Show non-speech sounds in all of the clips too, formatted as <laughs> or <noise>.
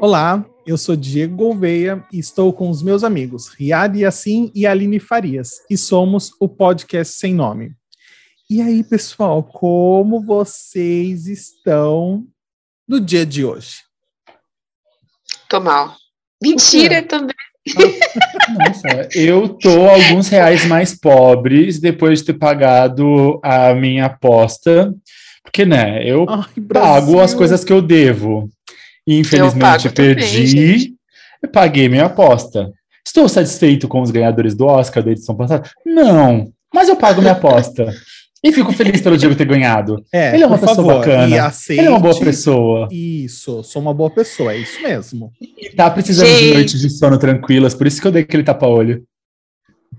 Olá, eu sou Diego Gouveia e estou com os meus amigos Riad Yassin e Aline Farias e somos o podcast Sem Nome. E aí, pessoal, como vocês estão no dia de hoje? Tô mal. Mentira também. <laughs> Nossa, eu tô alguns reais mais pobres depois de ter pagado a minha aposta, porque, né, eu Ai, pago as coisas que eu devo. Infelizmente, Eu pago também, perdi e paguei minha aposta. Estou satisfeito com os ganhadores do Oscar da edição passada? Não, mas eu pago minha aposta. <laughs> E fico feliz pelo Diego ter ganhado. É, Ele é uma pessoa favor, bacana. Aceite... Ele é uma boa pessoa. Isso, sou uma boa pessoa, é isso mesmo. E tá precisando de Gente. noites de sono tranquilas, por isso que eu dei aquele tapa-olho.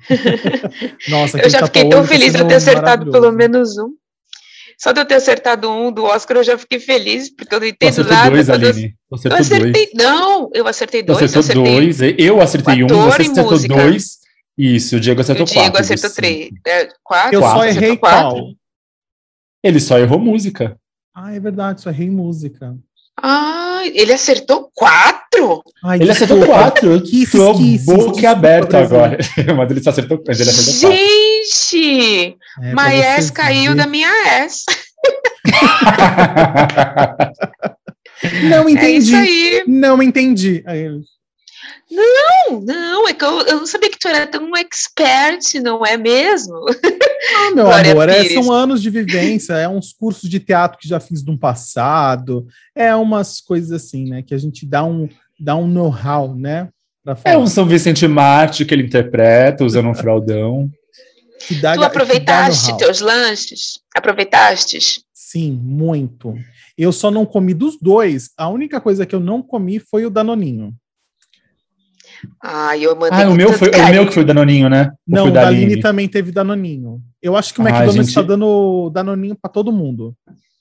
<laughs> Nossa, Eu já fiquei tão tá feliz de eu ter acertado pelo menos um. Só de eu ter acertado um do Oscar, eu já fiquei feliz, porque eu não entendo nada. dois, Aline. Tu Eu acertou dois. acertei. Não, eu acertei dois. eu acertou acertei. dois, eu acertei um, você acertou música. dois. Isso, o Diego O acertou Diego quatro. acertou dos três. cinco. É, quatro? Eu só Quatro, Acertou errei quatro? qual? Ele só errou música. Ah, é verdade, só errei música. Ah, ele acertou quatro? Ai, Ele acertou quatro. Eu Que tô boca aberta Brasil. agora. <laughs> Mas ele só acertou, mas ele acertou quatro. Gente! É, caiu ver. da minha ass. <laughs> <laughs> Não É entendi. isso aí. Não entendi. Aí Não, não, é que eu, eu não sabia que tu era tão expert, não é mesmo? Ah, meu Glória amor, é, são anos de vivência, é uns cursos de teatro que já fiz no passado, é umas coisas assim, né? Que a gente dá um, dá um know-how, né? Pra falar. É um São Vicente Marte que ele interpreta usando um fraldão. Que dá- tu que dá aproveitaste teus lanches? Aproveitaste? Sim, muito. Eu só não comi dos dois. A única coisa que eu não comi foi o Danoninho. Ai, eu mandei Ah, o meu foi o meu que foi o Danoninho, né? Ou Não, o da Aline também teve Danoninho. Eu acho que o Ah, McDonald's gente- está dando Danoninho para todo mundo.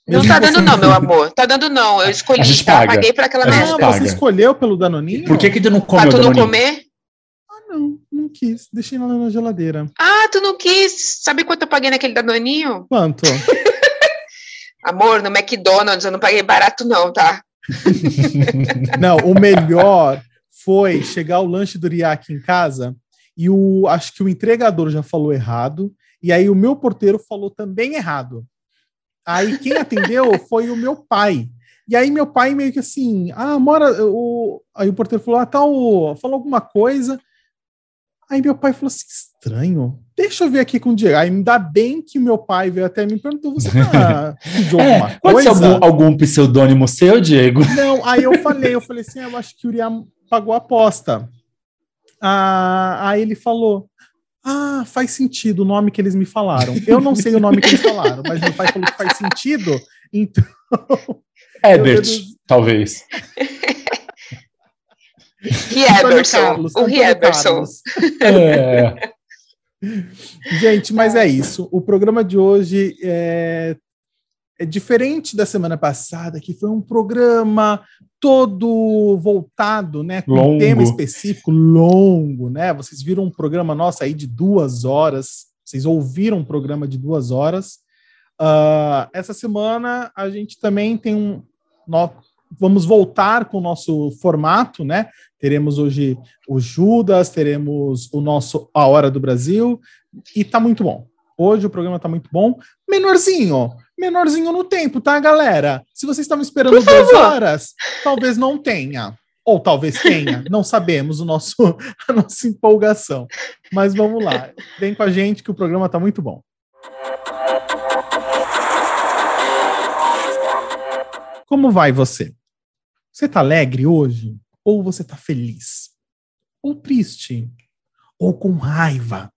Não tá dando não, meu <laughs> amor. Tá dando não. Eu escolhi, tá? Paguei pra aquela Ah, merda. paga. você escolheu pelo Danoninho? Por que, que tu não Pra comeu tu o não Danoninho? comer? Ah, não, não quis. Deixei lá na geladeira. Ah, tu não quis. Sabe quanto eu paguei naquele danoninho? Quanto? <laughs> Amor, no McDonald's eu não paguei barato não, tá? <laughs> Não, o melhor foi chegar o lanche do Ria aqui em casa e o acho que o entregador já falou errado e aí o meu porteiro falou também errado. Aí quem atendeu foi o meu pai. E aí meu pai meio que assim, ah, mora o aí o porteiro falou, ah, tal, falou alguma coisa. Aí meu pai falou assim, estranho. Deixa eu ver aqui com o Diego. Aí ainda bem que meu pai veio até mim e perguntou, você tá <laughs> pediu alguma É, pode ser coisa? algum, algum pseudônimo seu, Diego? <laughs> Não, aí eu falei, eu falei assim, eu acho que o Uriah pagou a aposta. Ah, aí ele falou, ah, faz sentido o nome que eles me falaram. Eu não sei o nome que eles falaram, mas meu pai falou que faz sentido, então... <laughs> Ebert, Deus. talvez. Rieberson. O Rieberson. É, Gente, mas é isso. O programa de hoje é, é diferente da semana passada, que foi um programa todo voltado, né, com um Longo. tema específico, longo, né? Vocês viram um programa nosso aí de duas horas. Vocês ouviram um programa de duas horas. Ah, essa semana a gente também tem um. Vamos voltar com o nosso formato, né? Teremos hoje o Judas, teremos o nosso A Hora do Brasil, e tá muito bom. Hoje o programa tá muito bom. Menorzinho, menorzinho no tempo, tá, galera? Se vocês estavam esperando duas horas, talvez não tenha. Ou talvez tenha, não sabemos o nosso, <laughs> a nossa empolgação. Mas vamos lá, vem com a gente que o programa tá muito bom. Como vai você? Você tá alegre hoje? Ou você tá feliz? Ou triste? Ou com raiva?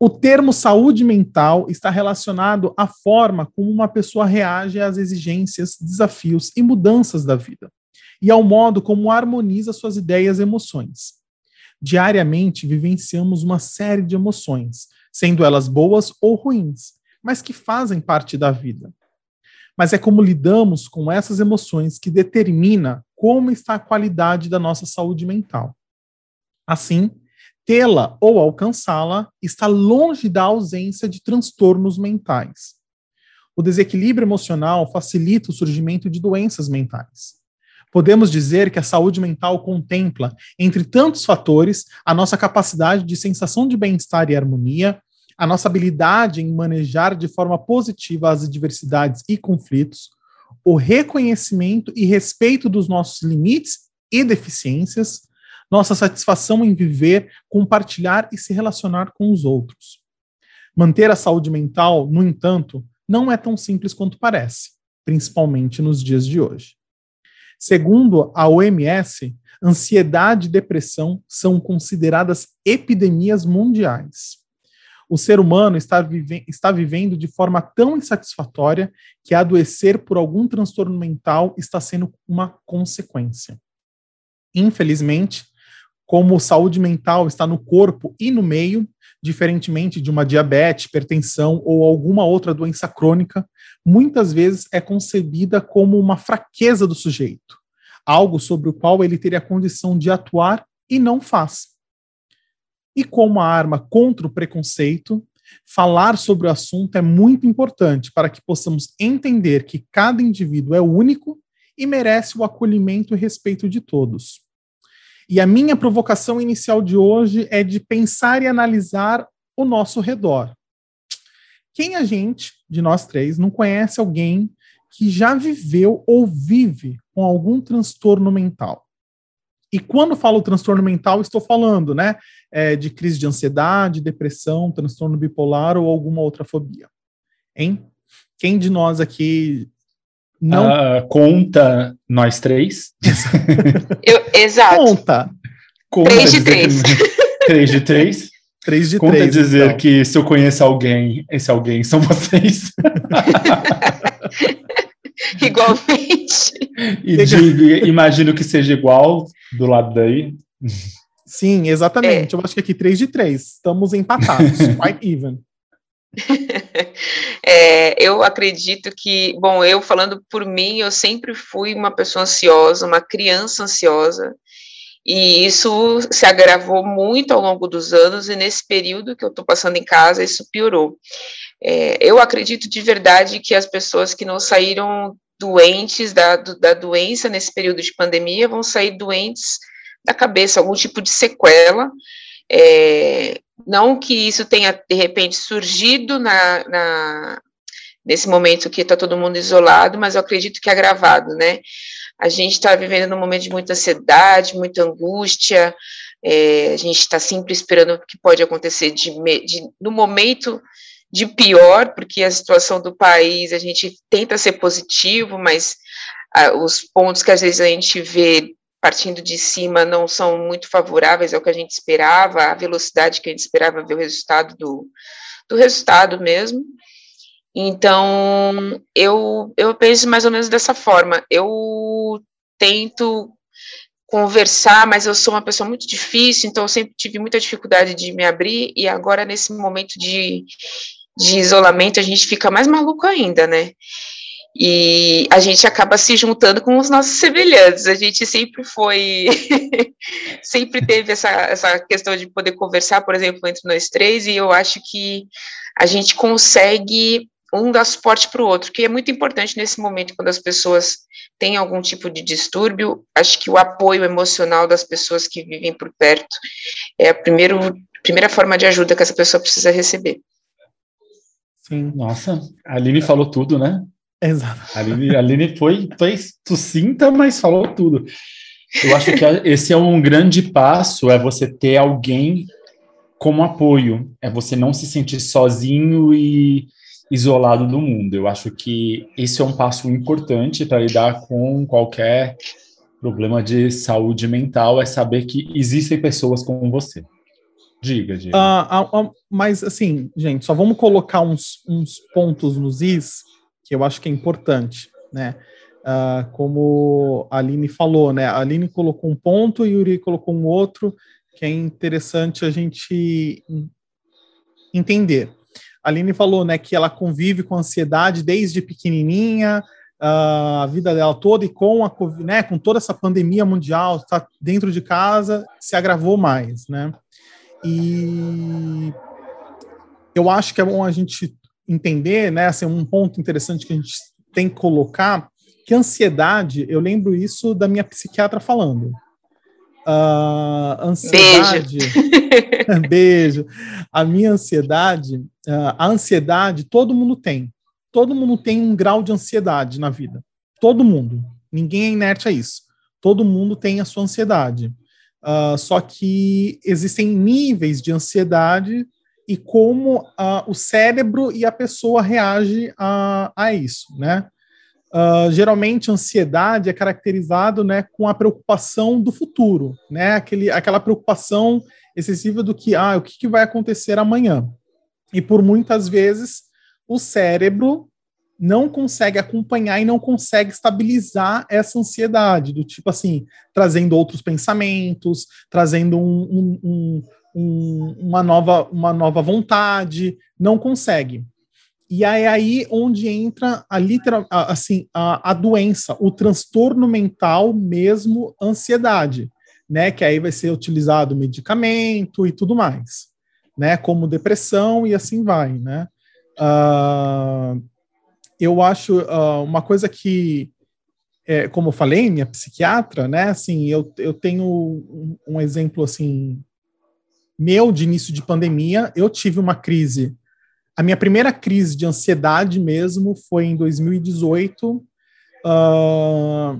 O termo saúde mental está relacionado à forma como uma pessoa reage às exigências, desafios e mudanças da vida, e ao modo como harmoniza suas ideias e emoções. Diariamente vivenciamos uma série de emoções, sendo elas boas ou ruins, mas que fazem parte da vida. Mas é como lidamos com essas emoções que determina como está a qualidade da nossa saúde mental. Assim, tê-la ou alcançá-la está longe da ausência de transtornos mentais. O desequilíbrio emocional facilita o surgimento de doenças mentais. Podemos dizer que a saúde mental contempla, entre tantos fatores, a nossa capacidade de sensação de bem-estar e harmonia, a nossa habilidade em manejar de forma positiva as adversidades e conflitos, o reconhecimento e respeito dos nossos limites e deficiências, nossa satisfação em viver, compartilhar e se relacionar com os outros. Manter a saúde mental, no entanto, não é tão simples quanto parece, principalmente nos dias de hoje. Segundo a OMS, ansiedade e depressão são consideradas epidemias mundiais. O ser humano está, vive está vivendo de forma tão insatisfatória que adoecer por algum transtorno mental está sendo uma consequência. Infelizmente, como saúde mental está no corpo e no meio, diferentemente de uma diabetes, hipertensão ou alguma outra doença crônica, muitas vezes é concebida como uma fraqueza do sujeito, algo sobre o qual ele teria condição de atuar e não faz. E como a arma contra o preconceito, falar sobre o assunto é muito importante para que possamos entender que cada indivíduo é único e merece o acolhimento e respeito de todos. E a minha provocação inicial de hoje é de pensar e analisar o nosso redor. Quem a gente, de nós três, não conhece alguém que já viveu ou vive com algum transtorno mental? E quando falo transtorno mental, estou falando, né, é, de crise de ansiedade, depressão, transtorno bipolar ou alguma outra fobia. Hein? Quem de nós aqui não uh, conta nós três. Eu, exato. Conta. conta três de três. <laughs> três de três. Três de conta três. dizer então. que se eu conheço alguém, esse alguém são vocês. <laughs> <laughs> Igualmente. E digo, imagino que seja igual do lado daí. Sim, exatamente. É. Eu acho que aqui três de três. Estamos empatados. <laughs> quite even. <laughs> É, eu acredito que, bom, eu falando por mim, eu sempre fui uma pessoa ansiosa, uma criança ansiosa, e isso se agravou muito ao longo dos anos, e nesse período que eu estou passando em casa, isso piorou. É, eu acredito de verdade que as pessoas que não saíram doentes da, da doença nesse período de pandemia vão sair doentes da cabeça, algum tipo de sequela, é, não que isso tenha, de repente, surgido na, na nesse momento que está todo mundo isolado, mas eu acredito que é agravado, né? A gente está vivendo num momento de muita ansiedade, muita angústia, é, a gente está sempre esperando o que pode acontecer de, de, no momento de pior, porque a situação do país, a gente tenta ser positivo, mas ah, os pontos que às vezes a gente vê partindo de cima não são muito favoráveis ao que a gente esperava, a velocidade que a gente esperava ver o resultado do, do resultado mesmo. Então, eu, eu penso mais ou menos dessa forma. Eu tento conversar, mas eu sou uma pessoa muito difícil, então eu sempre tive muita dificuldade de me abrir, e agora, nesse momento de, de isolamento, a gente fica mais maluco ainda, né? E a gente acaba se juntando com os nossos semelhantes. A gente sempre foi, <laughs> sempre teve essa, essa questão de poder conversar, por exemplo, entre nós três, e eu acho que a gente consegue um dar suporte para o outro, que é muito importante nesse momento, quando as pessoas têm algum tipo de distúrbio. Acho que o apoio emocional das pessoas que vivem por perto é a primeiro, primeira forma de ajuda que essa pessoa precisa receber. Sim. Nossa, a Aline falou tudo, né? Exato. A Aline, a Aline foi, foi sucinta, mas falou tudo. Eu acho que esse é um grande passo, é você ter alguém como apoio, é você não se sentir sozinho e isolado do mundo. Eu acho que esse é um passo importante para lidar com qualquer problema de saúde mental, é saber que existem pessoas como você. Diga, diga. Uh, uh, uh, mas, assim, gente, só vamos colocar uns, uns pontos nos is que eu acho que é importante, né? Como a Aline falou, né? A Aline colocou um ponto e o Yuri colocou um outro, que é interessante a gente entender. A Aline falou, né, que ela convive com ansiedade desde pequenininha, a vida dela toda e com a né, com toda essa pandemia mundial, está dentro de casa, se agravou mais, né? E eu acho que é bom a gente entender, né, assim, um ponto interessante que a gente tem que colocar, que ansiedade, eu lembro isso da minha psiquiatra falando. Uh, ansiedade. Beijo. <laughs> beijo. A minha ansiedade, uh, a ansiedade, todo mundo tem. Todo mundo tem um grau de ansiedade na vida. Todo mundo. Ninguém é inerte a isso. Todo mundo tem a sua ansiedade. Uh, só que existem níveis de ansiedade e como uh, o cérebro e a pessoa reage a, a isso, né? Uh, geralmente, ansiedade é caracterizado né, com a preocupação do futuro, né? Aquele, aquela preocupação excessiva do que, ah, o que, que vai acontecer amanhã? E por muitas vezes o cérebro não consegue acompanhar e não consegue estabilizar essa ansiedade, do tipo assim, trazendo outros pensamentos, trazendo um, um, um, um, uma, nova, uma nova vontade, não consegue. E é aí onde entra a literal, assim, a, a doença, o transtorno mental mesmo, ansiedade, né? Que aí vai ser utilizado medicamento e tudo mais, né? Como depressão e assim vai, né? Uh, eu acho uh, uma coisa que, é, como eu falei, minha psiquiatra, né? Assim, eu, eu tenho um, um exemplo assim meu de início de pandemia, eu tive uma crise. A minha primeira crise de ansiedade mesmo foi em 2018. Uh, ah,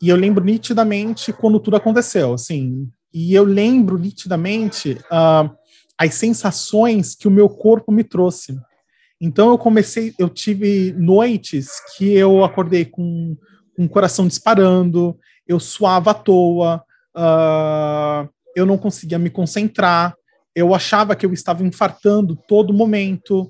e eu lembro nitidamente quando tudo aconteceu, assim. E eu lembro nitidamente uh, as sensações que o meu corpo me trouxe. Então eu comecei, eu tive noites que eu acordei com, com o coração disparando, eu suava à toa, uh, eu não conseguia me concentrar, eu achava que eu estava infartando todo momento,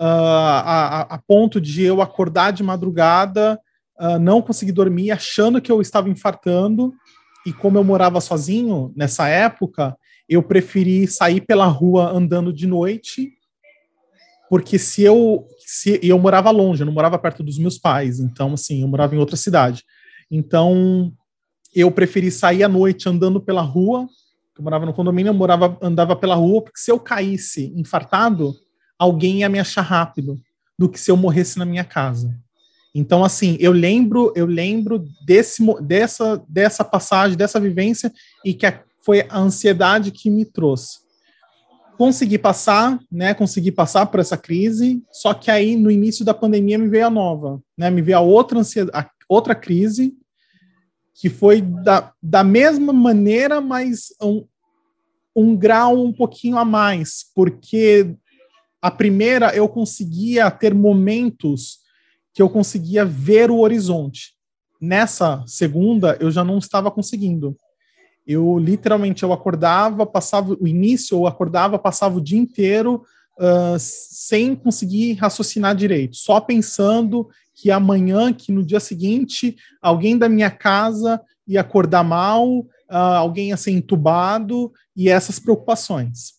uh, a, a, ponto de eu acordar de madrugada, uh, não conseguir dormir, achando que eu estava infartando. E como eu morava sozinho nessa época, eu preferi sair pela rua andando de noite, porque se eu se eu morava longe, eu não morava perto dos meus pais, então assim, eu morava em outra cidade. Então, eu preferi sair à noite andando pela rua eu morava no condomínio, eu morava, andava pela rua, porque se eu caísse infartado, alguém ia me achar rápido, do que se eu morresse na minha casa. Então, assim, eu lembro, eu lembro desse, dessa, dessa passagem, dessa vivência, e que a, foi a ansiedade que me trouxe. Consegui passar, né? Consegui passar por essa crise, só que aí no início da pandemia me veio a nova, né? Me veio a outra a outra crise, que foi da, da mesma maneira, mas um, um grau um pouquinho a mais, porque a primeira eu conseguia ter momentos que eu conseguia ver o horizonte. Nessa segunda, eu já não estava conseguindo. Eu literalmente eu acordava, passava o início, eu acordava, passava o dia inteiro uh, sem conseguir raciocinar direito, só pensando que amanhã, que no dia seguinte, alguém da minha casa ia acordar mal, uh, alguém ia ser entubado, e essas preocupações.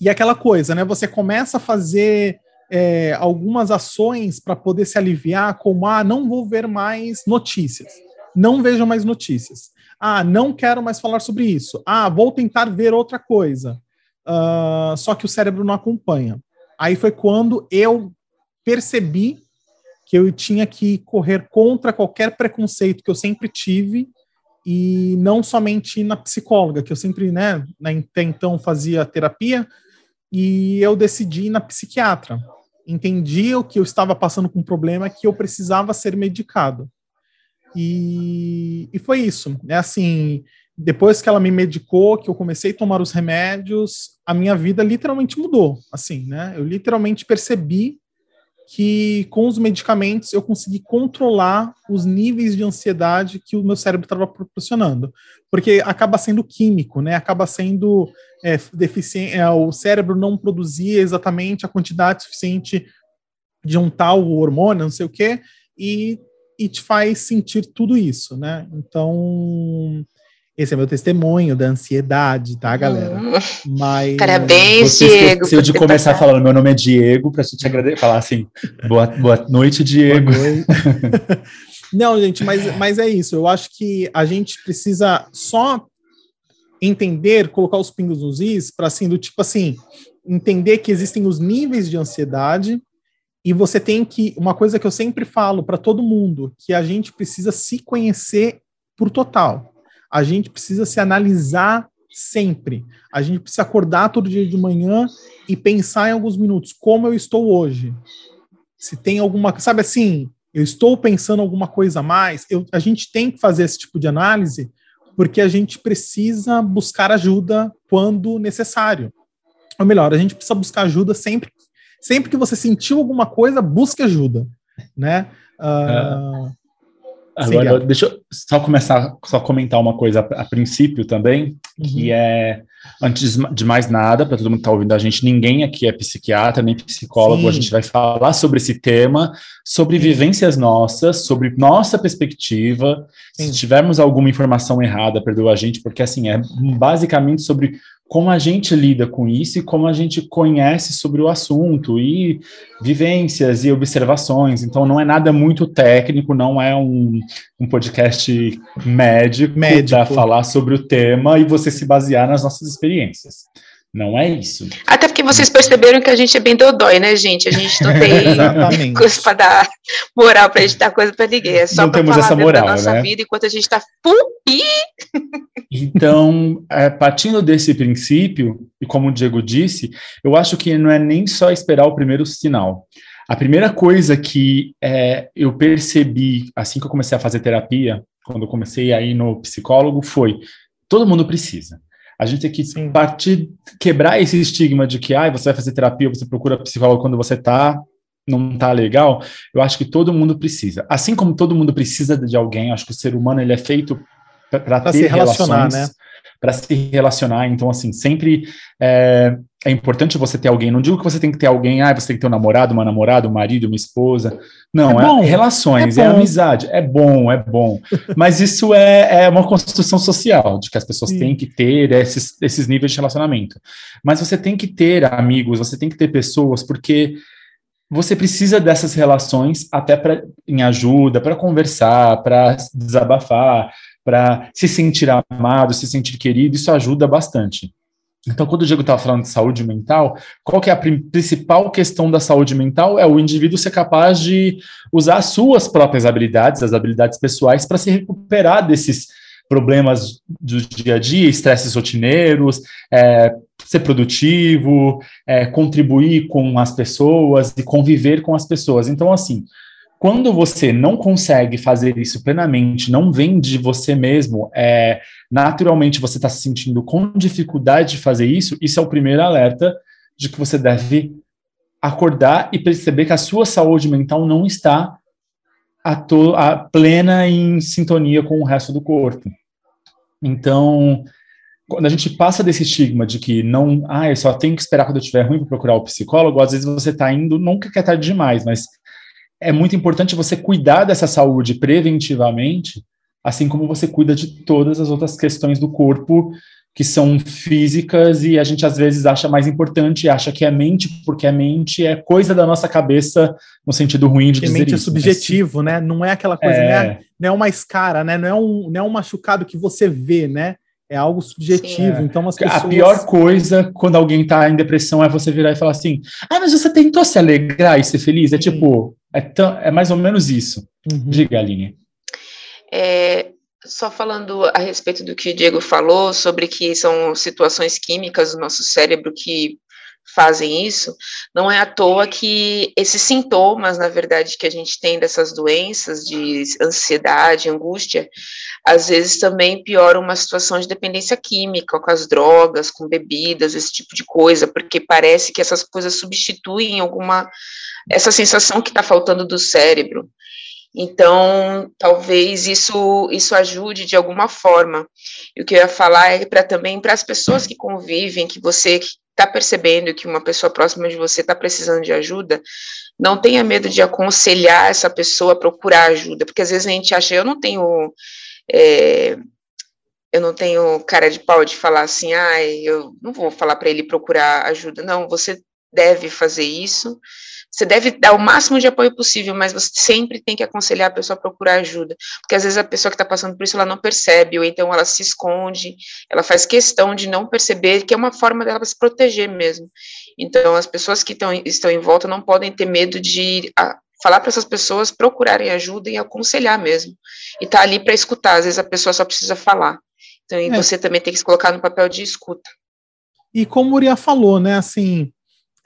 E aquela coisa, né? Você começa a fazer é, algumas ações para poder se aliviar, como, ah, não vou ver mais notícias. Não vejo mais notícias. Ah, não quero mais falar sobre isso. Ah, vou tentar ver outra coisa. Uh, só que o cérebro não acompanha. Aí foi quando eu percebi que eu tinha que correr contra qualquer preconceito que eu sempre tive e não somente na psicóloga, que eu sempre, né, até então fazia terapia, e eu decidi ir na psiquiatra. Entendi o que eu estava passando com um problema que eu precisava ser medicado. E, e foi isso. É assim, depois que ela me medicou, que eu comecei a tomar os remédios, a minha vida literalmente mudou. Assim, né? Eu literalmente percebi que com os medicamentos eu consegui controlar os níveis de ansiedade que o meu cérebro estava proporcionando. Porque acaba sendo químico, né? Acaba sendo é, deficiente, é, o cérebro não produzia exatamente a quantidade suficiente de um tal hormônio, não sei o quê, e, e te faz sentir tudo isso, né? Então, esse é meu testemunho da ansiedade, tá, galera? Hum. Mas. Parabéns, você Diego. Esqueceu de começar tá... falando: meu nome é Diego, para te agradecer. Falar assim: boa, boa noite, Diego. Boa noite. <laughs> Não, gente, mas, mas é isso. Eu acho que a gente precisa só entender, colocar os pingos nos is, para assim, do tipo assim, entender que existem os níveis de ansiedade E você tem que. Uma coisa que eu sempre falo para todo mundo, que a gente precisa se conhecer por total. A gente precisa se analisar sempre. A gente precisa acordar todo dia de manhã e pensar em alguns minutos como eu estou hoje. Se tem alguma, sabe assim, eu estou pensando alguma coisa a mais. Eu, a gente tem que fazer esse tipo de análise porque a gente precisa buscar ajuda quando necessário. Ou melhor, a gente precisa buscar ajuda sempre sempre que você sentiu alguma coisa, busque ajuda, né? Uh, Agora, Sim, deixa eu só começar, só comentar uma coisa a, a princípio também, uhum. que é, antes de mais nada, para todo mundo que está ouvindo a gente, ninguém aqui é psiquiatra, nem psicólogo, Sim. a gente vai falar sobre esse tema, sobre Sim. vivências nossas, sobre nossa perspectiva, se tivermos alguma informação errada, perdoa a gente, porque assim, é basicamente sobre como a gente lida com isso e como a gente conhece sobre o assunto e vivências e observações. Então, não é nada muito técnico, não é um, um podcast médico, médico. para falar sobre o tema e você se basear nas nossas experiências. Não é isso. Até porque vocês perceberam que a gente é bem dodói, né, gente? A gente não tem <laughs> coisa para dar moral para a gente dar coisa para ninguém. É só para falar essa moral, da nossa né? vida enquanto a gente está pupi. <laughs> Então, é, partindo desse princípio, e como o Diego disse, eu acho que não é nem só esperar o primeiro sinal. A primeira coisa que é, eu percebi assim que eu comecei a fazer terapia, quando eu comecei a ir no psicólogo, foi: todo mundo precisa. A gente tem que Sim. partir, quebrar esse estigma de que ah, você vai fazer terapia, você procura psicólogo quando você tá não tá legal. Eu acho que todo mundo precisa. Assim como todo mundo precisa de alguém, acho que o ser humano ele é feito para ter se relacionar, relações, né? Para se relacionar. Então, assim, sempre é, é, importante você ter alguém. Não digo que você tem que ter alguém, ah, você tem que ter um namorado, uma namorada, um marido, uma esposa. Não, é, é, relações, é, é, amizade. É bom, é bom. <laughs> Mas isso é, é uma construção social, de que as pessoas Sim. têm que ter esses, esses níveis de relacionamento. Mas você tem que ter amigos, você tem que ter pessoas, porque você precisa dessas relações até para em ajuda, para conversar, para desabafar, para se sentir amado, se sentir querido, isso ajuda bastante. Então, quando o Diego estava falando de saúde mental, qual que é a principal questão da saúde mental? É o indivíduo ser capaz de usar as suas próprias habilidades, as habilidades pessoais, para se recuperar desses problemas do dia a dia, estresses rotineiros, é, ser produtivo, é, contribuir com as pessoas e conviver com as pessoas. Então, assim, quando você não consegue fazer isso plenamente, não vem de você mesmo, é, naturalmente você está se sentindo com dificuldade de fazer isso, isso é o primeiro alerta de que você deve acordar e perceber que a sua saúde mental não está a, to, a plena em sintonia com o resto do corpo. Então, quando a gente passa desse estigma de que não, ah, eu só tenho que esperar quando eu estiver ruim para procurar o psicólogo, às vezes você está indo, nunca quer tarde demais, mas é muito importante você cuidar dessa saúde preventivamente, assim como você cuida de todas as outras questões do corpo que são físicas e a gente às vezes acha mais importante, acha que é mente, porque a mente é coisa da nossa cabeça no sentido ruim de que dizer mente é isso, é subjetivo, né? Não é aquela coisa, é... Né? não é uma escara, né? Não é um, não é um machucado que você vê, né? É algo subjetivo. Sim, é. Então as pessoas... A pior coisa quando alguém está em depressão é você virar e falar assim: "Ah, mas você tentou se alegrar e ser feliz". É Sim. tipo, é, tão, é mais ou menos isso. Uhum. Diga, Aline. É, só falando a respeito do que o Diego falou, sobre que são situações químicas do nosso cérebro que fazem isso, não é à toa que esses sintomas, na verdade, que a gente tem dessas doenças de ansiedade, angústia, às vezes também pioram uma situação de dependência química, com as drogas, com bebidas, esse tipo de coisa, porque parece que essas coisas substituem alguma essa sensação que está faltando do cérebro. Então, talvez isso isso ajude de alguma forma. E o que eu ia falar é para também para as pessoas que convivem, que você está percebendo que uma pessoa próxima de você está precisando de ajuda, não tenha medo de aconselhar essa pessoa a procurar ajuda, porque às vezes a gente acha, eu não tenho é, eu não tenho cara de pau de falar assim, ah, eu não vou falar para ele procurar ajuda. Não, você deve fazer isso você deve dar o máximo de apoio possível, mas você sempre tem que aconselhar a pessoa a procurar ajuda, porque às vezes a pessoa que está passando por isso ela não percebe, ou então ela se esconde, ela faz questão de não perceber, que é uma forma dela se proteger mesmo. Então, as pessoas que tão, estão em volta não podem ter medo de a, falar para essas pessoas procurarem ajuda e aconselhar mesmo, e tá ali para escutar. Às vezes a pessoa só precisa falar. Então, é. você também tem que se colocar no papel de escuta. E como o Uriah falou, né, assim,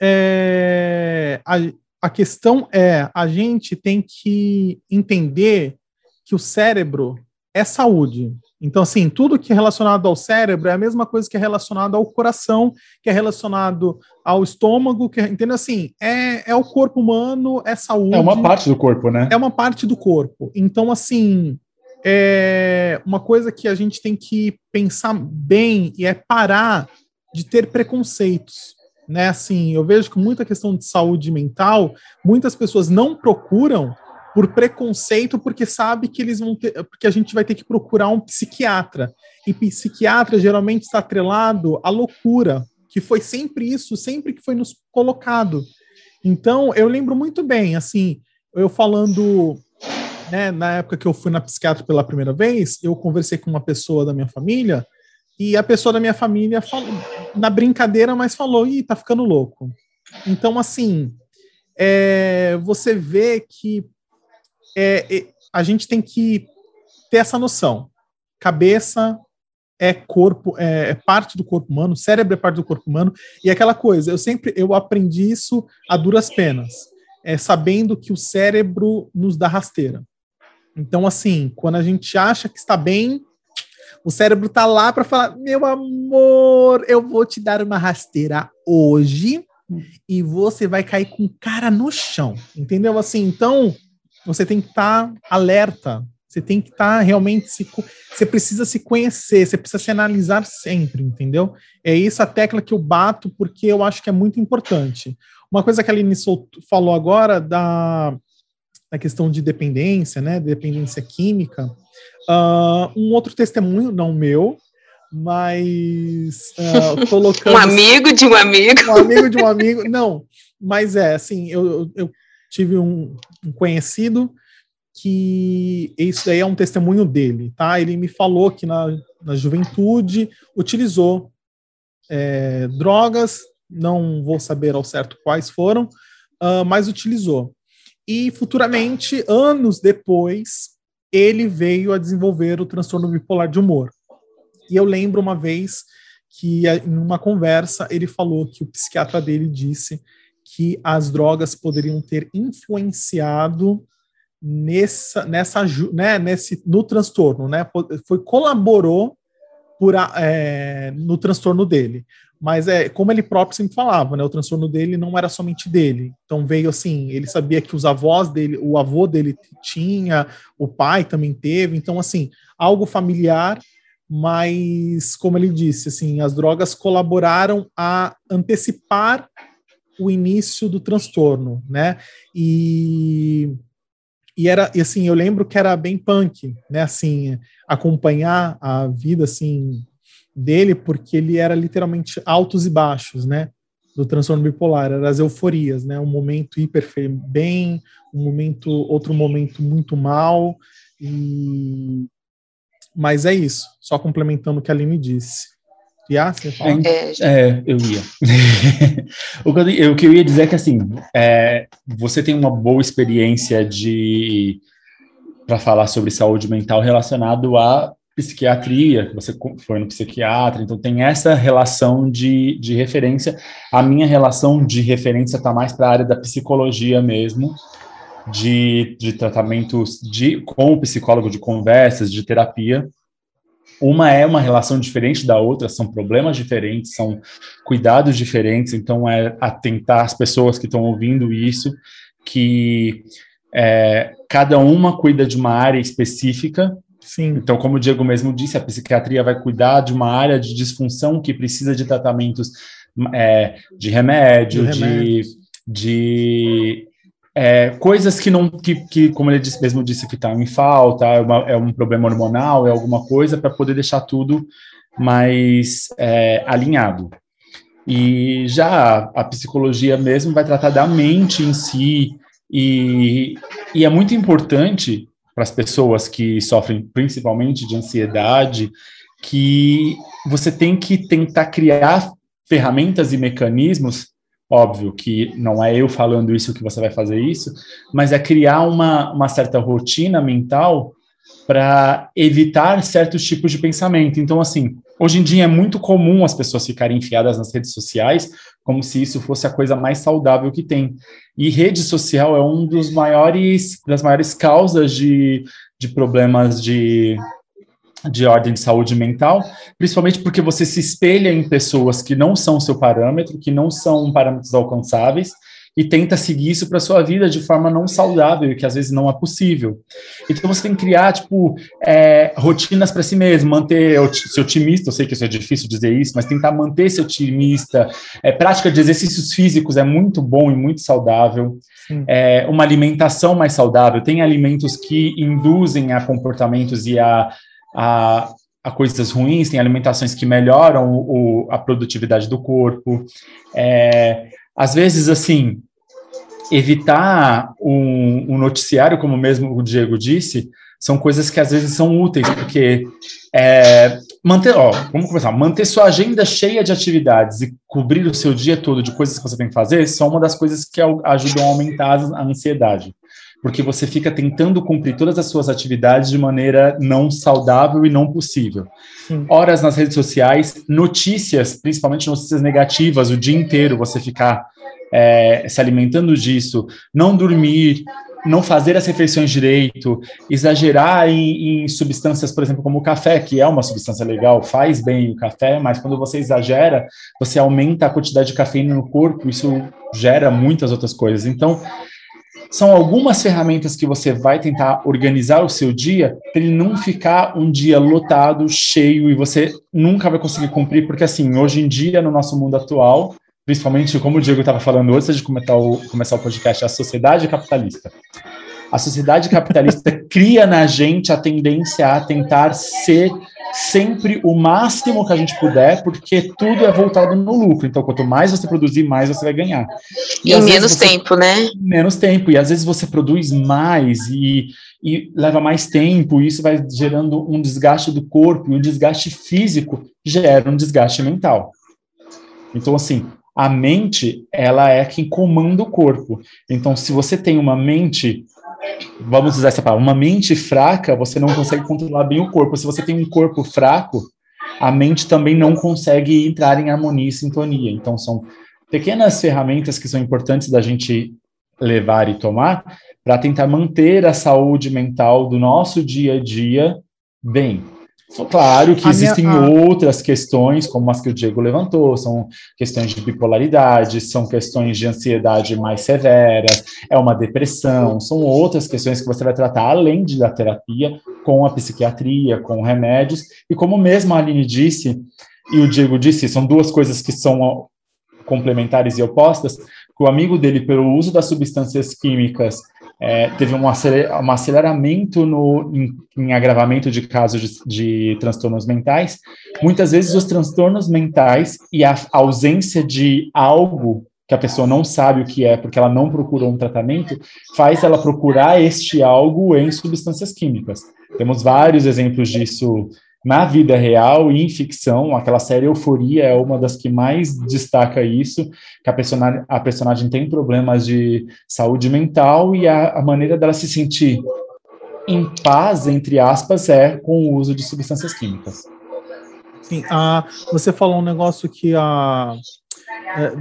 é, a, a questão é, a gente tem que entender que o cérebro é saúde. Então, assim, tudo que é relacionado ao cérebro é a mesma coisa que é relacionado ao coração, que é relacionado ao estômago, que, é, entendeu? Assim, é, é o corpo humano, é saúde. É uma parte do corpo, né? É uma parte do corpo. Então, assim, é uma coisa que a gente tem que pensar bem e é parar de ter preconceitos né? Assim, eu vejo que muita questão de saúde mental, muitas pessoas não procuram por preconceito, porque sabe que eles vão ter, porque a gente vai ter que procurar um psiquiatra. E psiquiatra geralmente está atrelado à loucura, que foi sempre isso, sempre que foi nos colocado. Então, eu lembro muito bem, assim, eu falando, né, na época que eu fui na psiquiatra pela primeira vez, eu conversei com uma pessoa da minha família, e a pessoa da minha família falou, na brincadeira, mas falou, ih, tá ficando louco. Então, assim, é, você vê que é, é, a gente tem que ter essa noção. Cabeça é corpo, é, é, parte do corpo humano, cérebro é parte do corpo humano, e aquela coisa, eu sempre eu aprendi isso a duras penas, é, sabendo que o cérebro nos dá rasteira. Então, assim, quando a gente acha que está bem, o cérebro tá lá para falar: meu amor, eu vou te dar uma rasteira hoje e você vai cair com cara no chão. Entendeu? Assim, então você tem que estar tá alerta. Você tem que estar tá realmente se. Você precisa se conhecer, você precisa se analisar sempre, entendeu? É isso a tecla que eu bato, porque eu acho que é muito importante. Uma coisa que a Aline falou agora da, da questão de dependência, né? Dependência química. Uh, um outro testemunho, não meu, mas uh, <laughs> colocando. um amigo de um amigo. Um amigo de um amigo. Não, mas é assim, eu, eu tive um, um conhecido que isso daí é um testemunho dele, tá? Ele me falou que na, na juventude utilizou é, drogas, não vou saber ao certo quais foram, uh, mas utilizou. E futuramente, anos depois, ele veio a desenvolver o transtorno bipolar de humor. E eu lembro uma vez que, em uma conversa, ele falou que o psiquiatra dele disse que as drogas poderiam ter influenciado nessa, nessa né, nesse, no transtorno, né? Foi colaborou por, é, no transtorno dele. Mas é como ele próprio sempre falava, né? O transtorno dele não era somente dele. Então veio assim, ele sabia que os avós dele, o avô dele tinha, o pai também teve. Então assim, algo familiar, mas como ele disse, assim, as drogas colaboraram a antecipar o início do transtorno, né? E e era e assim, eu lembro que era bem punk, né? Assim, acompanhar a vida assim dele, porque ele era literalmente altos e baixos, né? Do transtorno bipolar, eram as euforias, né? Um momento hiper bem, um momento, outro momento muito mal, e mas é isso, só complementando o que a Aline disse. Yeah, você fala? É, é, eu ia. <laughs> o, que eu, o que eu ia dizer é que, assim, é, você tem uma boa experiência de para falar sobre saúde mental relacionado a psiquiatria, você foi no psiquiatra, então tem essa relação de, de referência. A minha relação de referência está mais para a área da psicologia mesmo, de, de tratamentos de, com o psicólogo, de conversas, de terapia. Uma é uma relação diferente da outra, são problemas diferentes, são cuidados diferentes, então é atentar as pessoas que estão ouvindo isso, que é, cada uma cuida de uma área específica Sim. Então, como o Diego mesmo disse, a psiquiatria vai cuidar de uma área de disfunção que precisa de tratamentos é, de remédio, de, de é, coisas que não, que, que, como ele disse, mesmo disse, que estão tá em falta, é, uma, é, um problema hormonal, é alguma coisa para poder deixar tudo mais é, alinhado. E já a psicologia mesmo vai tratar da mente em si, e, e é muito importante para as pessoas que sofrem principalmente de ansiedade que você tem que tentar criar ferramentas e mecanismos. Óbvio que não é eu falando isso que você vai fazer isso, mas é criar uma, uma certa rotina mental para evitar certos tipos de pensamento. Então, assim, hoje em dia é muito comum as pessoas ficarem enfiadas nas redes sociais como se isso fosse a coisa mais saudável que tem. E rede social é um dos maiores das maiores causas de, de problemas de de ordem de saúde mental, principalmente porque você se espelha em pessoas que não são seu parâmetro, que não são parâmetros alcançáveis, e tenta seguir isso para sua vida de forma não saudável, que às vezes não é possível. Então você tem que criar tipo é, rotinas para si mesmo, manter ser otimista. Eu sei que isso é difícil dizer isso, mas tentar manter ser otimista. É, prática de exercícios físicos é muito bom e muito saudável. É, uma alimentação mais saudável. Tem alimentos que induzem a comportamentos e a, a a coisas ruins, tem alimentações que melhoram o, a produtividade do corpo. É, às vezes, assim, evitar um, noticiário, como mesmo o Diego disse, são coisas que às vezes são úteis, porque é, manter, ó, vamos começar, manter sua agenda cheia de atividades e cobrir o seu dia todo de coisas que você tem que fazer são uma das coisas que ajudam a aumentar a ansiedade. Porque você fica tentando cumprir todas as suas atividades de maneira não saudável e não possível. Sim. Horas nas redes sociais, notícias, principalmente notícias negativas, o dia inteiro você ficar é, se alimentando disso, não dormir, não fazer as refeições direito, exagerar em, em, substâncias, por exemplo, como o café, que é uma substância legal, faz bem o café, mas quando você exagera, você aumenta a quantidade de cafeína no corpo, isso gera muitas outras coisas. Então, são algumas ferramentas que você vai tentar organizar o seu dia para ele não ficar um dia lotado, cheio e você nunca vai conseguir cumprir, porque assim, hoje em dia, no nosso mundo atual, principalmente como o Diego estava falando antes de começar o, começar o podcast, a sociedade capitalista. A sociedade capitalista cria na gente a tendência a tentar ser sempre o máximo que a gente puder, porque tudo é voltado no lucro. Então, quanto mais você produzir, mais você vai ganhar. E, em menos você, tempo, né? Menos tempo. E às vezes você produz mais e, e leva mais tempo, e isso vai gerando um desgaste do corpo, e o desgaste físico gera um desgaste mental. Então, assim, a mente, ela é quem comanda o corpo. Então, se você tem uma mente, vamos usar essa palavra, uma mente fraca, você não consegue controlar bem o corpo. Se você tem um corpo fraco, a mente também não consegue entrar em harmonia e sintonia. Então, são pequenas ferramentas que são importantes da gente levar e tomar para tentar manter a saúde mental do nosso dia a dia bem. Claro que a existem minha, a... outras questões, como as que o Diego levantou, são questões de bipolaridade, são questões de ansiedade mais severas, é uma depressão, são outras questões que você vai tratar além de da terapia, com a psiquiatria, com remédios, e como mesmo a Aline disse, e o Diego disse, são duas coisas que são complementares e opostas, que o amigo dele, pelo uso das substâncias químicas, é, teve um, aceler, um aceleramento no, em, em, agravamento de casos de, de, transtornos mentais. Muitas vezes os transtornos mentais e a ausência de algo que a pessoa não sabe o que é, porque ela não procurou um tratamento, faz ela procurar este algo em substâncias químicas. Temos vários exemplos disso na vida real e em ficção, aquela série Euforia é uma das que mais destaca isso, que a personagem, a personagem tem problemas de saúde mental e a, a maneira dela se sentir em paz, entre aspas, é com o uso de substâncias químicas. Sim, ah, você falou um negócio que a, é,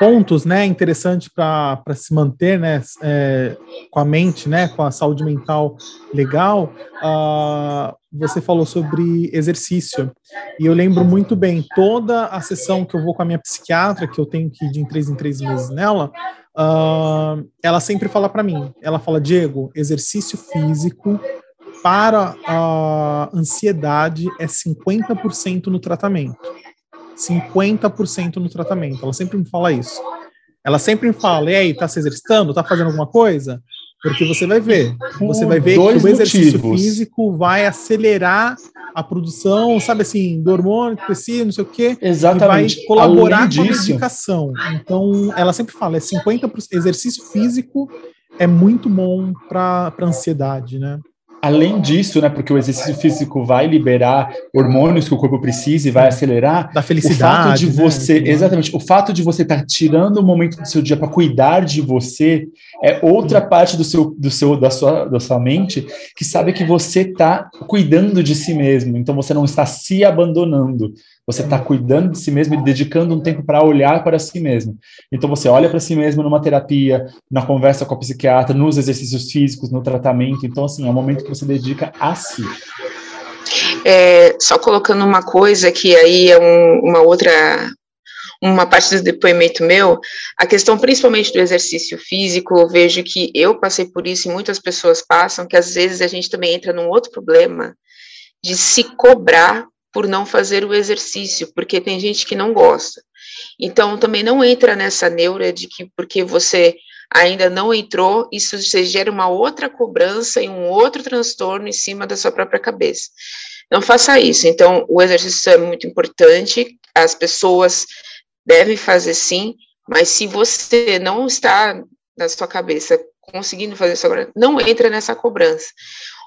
pontos, né, interessantes para se manter, né, é, com a mente, né, com a saúde mental legal. Uh, você falou sobre exercício e eu lembro muito bem toda a sessão que eu vou com a minha psiquiatra, que eu tenho que ir de três em três meses nela. Uh, ela sempre fala para mim, ela fala, Diego, exercício físico para a ansiedade é 50% no tratamento. 50% no tratamento. Ela sempre me fala isso. Ela sempre me fala, e aí, tá se exercitando? Tá fazendo alguma coisa? Porque você vai ver. Você vai ver que o exercício motivos. físico vai acelerar a produção, sabe assim, do hormônio precisa, não sei o quê. Exatamente. E vai colaborar Além com disso, a medicação. Então, ela sempre fala, é 50% exercício físico é muito bom para ansiedade, né? Além disso, né, porque o exercício físico vai liberar hormônios que o corpo precisa e vai acelerar. Da felicidade. O fato de né, você, né? exatamente, o fato de você estar tá tirando o um momento do seu dia para cuidar de você é outra parte do seu, do seu, da sua, da sua mente que sabe que você está cuidando de si mesmo. Então você não está se abandonando. Você está cuidando de si mesmo e dedicando um tempo para olhar para si mesmo. Então você olha para si mesmo numa terapia, na conversa com a psiquiatra, nos exercícios físicos, no tratamento. Então, assim, é um momento que você dedica a si. É, só colocando uma coisa que aí é um, uma outra uma parte do depoimento meu, a questão principalmente do exercício físico, eu vejo que eu passei por isso e muitas pessoas passam, que às vezes a gente também entra num outro problema de se cobrar por não fazer o exercício, porque tem gente que não gosta. Então, também não entra nessa neura de que porque você ainda não entrou, isso gera uma outra cobrança e um outro transtorno em cima da sua própria cabeça. Não faça isso. Então, o exercício é muito importante, as pessoas devem fazer sim, mas se você não está na sua cabeça conseguindo fazer isso agora, não entra nessa cobrança.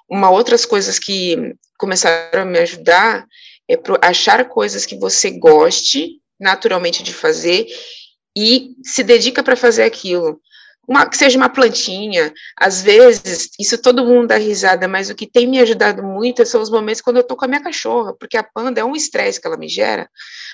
Uma outras coisas que começaram a me ajudar é achar coisas que você goste naturalmente de fazer e se dedica para fazer aquilo. Uma, que seja uma plantinha, às vezes, isso todo mundo dá risada, mas o que tem me ajudado muito são os momentos quando eu estou com a minha cachorra, porque a panda é um estresse que ela me gera,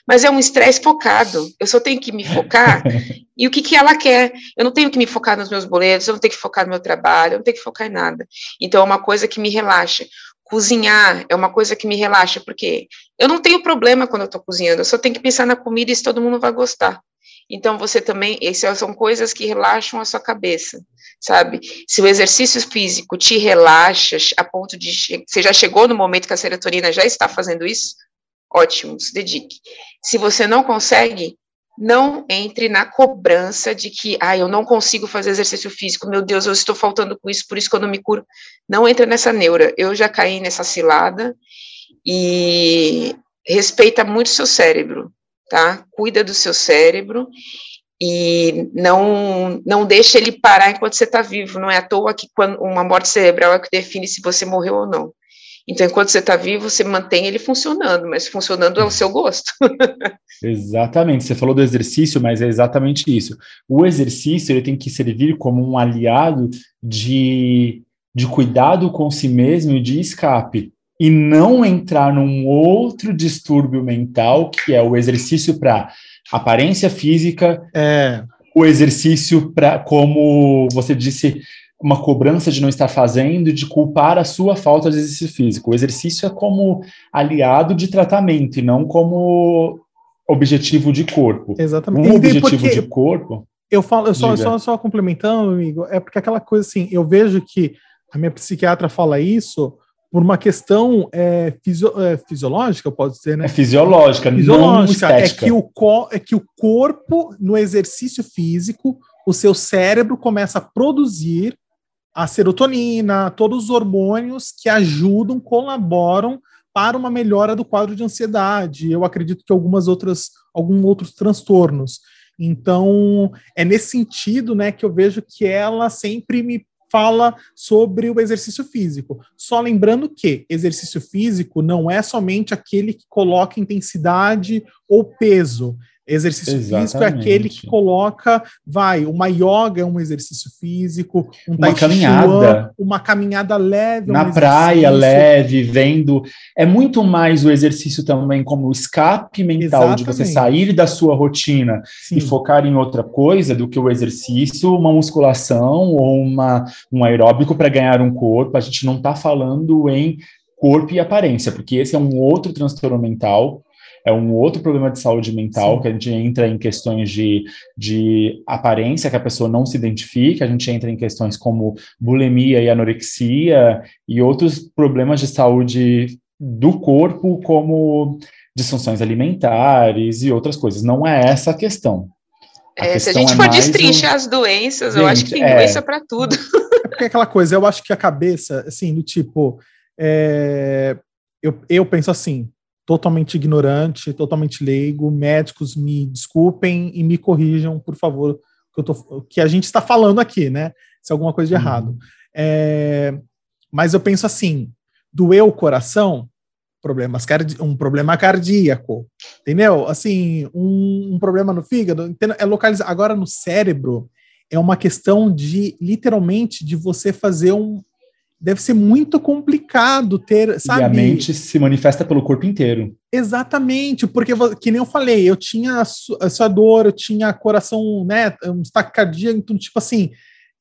mas é um estresse focado. Eu só tenho que me focar <laughs> e o que, que ela quer. Eu não tenho que me focar nos meus boletos, eu não tenho que focar no meu trabalho, eu não tenho que focar em nada. Então é uma coisa que me relaxa. Cozinhar é uma coisa que me relaxa, porque eu não tenho problema quando eu estou cozinhando, eu só tenho que pensar na comida e se todo mundo vai gostar. Então, você também, essas são coisas que relaxam a sua cabeça, sabe? Se o exercício físico te relaxa a ponto de. Você já chegou no momento que a serotonina já está fazendo isso? Ótimo, se dedique. Se você não consegue, não entre na cobrança de que, ah, eu não consigo fazer exercício físico, meu Deus, eu estou faltando com isso, por isso que eu não me curo. Não entra nessa neura. Eu já caí nessa cilada e respeita muito seu cérebro, tá? Cuida do seu cérebro e não não deixa ele parar enquanto você está vivo. Não é à toa que quando uma morte cerebral é que define se você morreu ou não. Então, enquanto você está vivo, você mantém ele funcionando, mas funcionando ao seu gosto. <laughs> exatamente. Você falou do exercício, mas é exatamente isso. O exercício ele tem que servir como um aliado de, de cuidado com si mesmo e de escape. E não entrar num outro distúrbio mental, que é o exercício para aparência física, é. o exercício para, como você disse, uma cobrança de não estar fazendo, de culpar a sua falta de exercício físico. O exercício é como aliado de tratamento e não como objetivo de corpo. Exatamente. Um objetivo de corpo. Eu falo, eu só, só, só complementando, amigo, é porque aquela coisa assim, eu vejo que a minha psiquiatra fala isso por uma questão é, fisio, é, fisiológica, pode dizer, né? É fisiológica, fisiológica não estética. É que, o co, é que o corpo, no exercício físico, o seu cérebro começa a produzir a serotonina, todos os hormônios que ajudam, colaboram para uma melhora do quadro de ansiedade. Eu acredito que algumas outras, alguns outros transtornos. Então, é nesse sentido, né, que eu vejo que ela sempre me fala sobre o exercício físico. Só lembrando que exercício físico não é somente aquele que coloca intensidade ou peso. Exercício Exatamente. físico é aquele que coloca, vai, uma yoga é um exercício físico, um uma caminhada, uma caminhada leve, na um praia leve, vendo. É muito mais o exercício também como escape mental Exatamente. de você sair da sua rotina Sim. e focar em outra coisa do que o exercício, uma musculação ou uma um aeróbico para ganhar um corpo. A gente não está falando em corpo e aparência, porque esse é um outro transtorno mental é um outro problema de saúde mental, Sim. que a gente entra em questões de, de aparência, que a pessoa não se identifica, a gente entra em questões como bulimia e anorexia, e outros problemas de saúde do corpo, como disfunções alimentares e outras coisas. Não é essa a questão. A é, se a gente é for destrinchar um... as doenças, gente, eu acho que tem é... doença para tudo. É porque é aquela coisa, eu acho que a cabeça, assim, do tipo, é, eu, eu penso assim, totalmente ignorante, totalmente leigo, médicos me desculpem e me corrijam, por favor, que, eu tô, que a gente está falando aqui, né? Se é alguma coisa de uhum. errado. É, mas eu penso assim, doeu o coração, problemas um problema cardíaco, entendeu? Assim, um, um problema no fígado, é localizado. Agora no cérebro é uma questão de literalmente de você fazer um deve ser muito complicado ter, sabe? E a mente se manifesta pelo corpo inteiro. Exatamente, porque que nem eu falei, eu tinha essa dor, eu tinha coração, né, um destaque cardíaco, então tipo assim,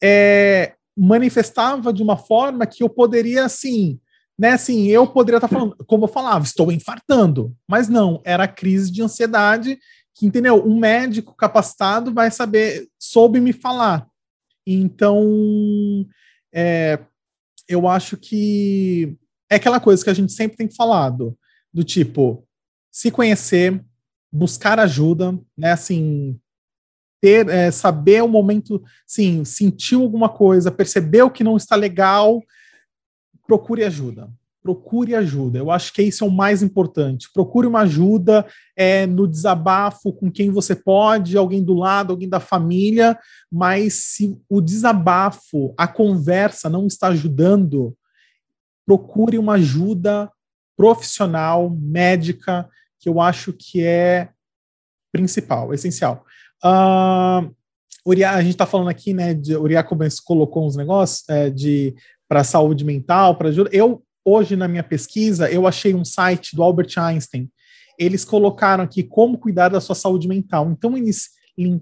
é, manifestava de uma forma que eu poderia assim, né, assim, eu poderia estar falando, como eu falava, estou infartando, mas não, era crise de ansiedade, que, entendeu? Um médico capacitado vai saber, soube me falar. Então, é, eu acho que é aquela coisa que a gente sempre tem falado, do tipo, se conhecer, buscar ajuda, né, assim, ter, é, saber o momento, sim, sentiu alguma coisa, percebeu que não está legal, procure ajuda. Procure ajuda. Eu acho que isso é o mais importante. Procure uma ajuda é, no desabafo com quem você pode, alguém do lado, alguém da família. Mas se o desabafo, a conversa não está ajudando, procure uma ajuda profissional, médica, que eu acho que é principal, essencial. Uh, Uriah, a gente está falando aqui, né? De, Uriah colocou uns negócios é, de para saúde mental, para ajuda. Eu, hoje, na minha pesquisa, eu achei um site do Albert Einstein. Eles colocaram aqui como cuidar da sua saúde mental. Então, eles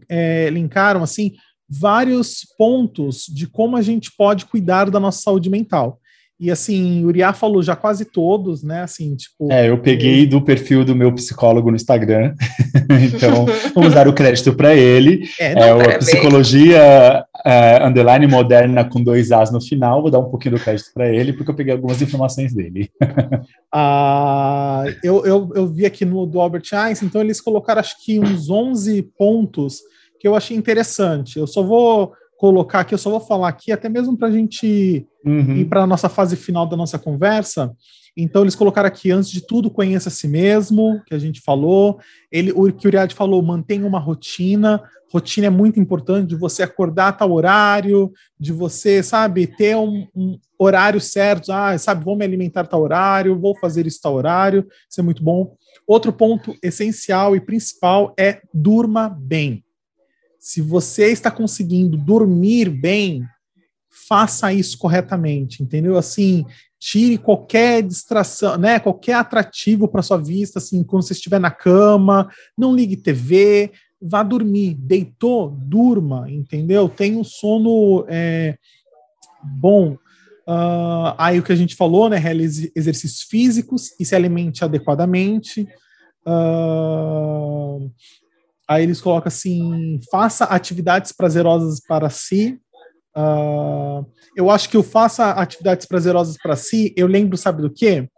é, linkaram, assim, vários pontos de como a gente pode cuidar da nossa saúde mental. E assim, o Uriah falou já quase todos, né? Assim, tipo. É, eu peguei do perfil do meu psicólogo no Instagram. <laughs> então, vamos dar o crédito para ele. É, não, é a psicologia uh, underline moderna com dois As no final. Vou dar um pouquinho do crédito para ele, porque eu peguei algumas informações dele. <laughs> ah, eu, eu, eu vi aqui no do Albert Einstein, então eles colocaram acho que uns 11 pontos que eu achei interessante. Eu só vou colocar aqui, eu só vou falar aqui, até mesmo para a gente uhum. ir para a nossa fase final da nossa conversa. Então, eles colocaram aqui, antes de tudo, conheça a si mesmo, que a gente falou. Ele, o que o Uriad falou, mantenha uma rotina. Rotina é muito importante, de você acordar a tal horário, de você, sabe, ter um, um horário certo. Ah, sabe, vou me alimentar tal horário, vou fazer isso tal horário. Isso é muito bom. Outro ponto essencial e principal é durma bem. Se você está conseguindo dormir bem, faça isso corretamente, entendeu? Assim, tire qualquer distração, né? Qualquer atrativo para sua vista, assim, quando você estiver na cama, não ligue TV, vá dormir. Deitou, durma, entendeu? Tenha um sono é, bom. Uh, aí o que a gente falou, né? Realize exercícios físicos e se alimente adequadamente. Uh, Aí eles colocam assim: faça atividades prazerosas para si. Uh, eu acho que o faça atividades prazerosas para si, eu lembro, sabe do quê?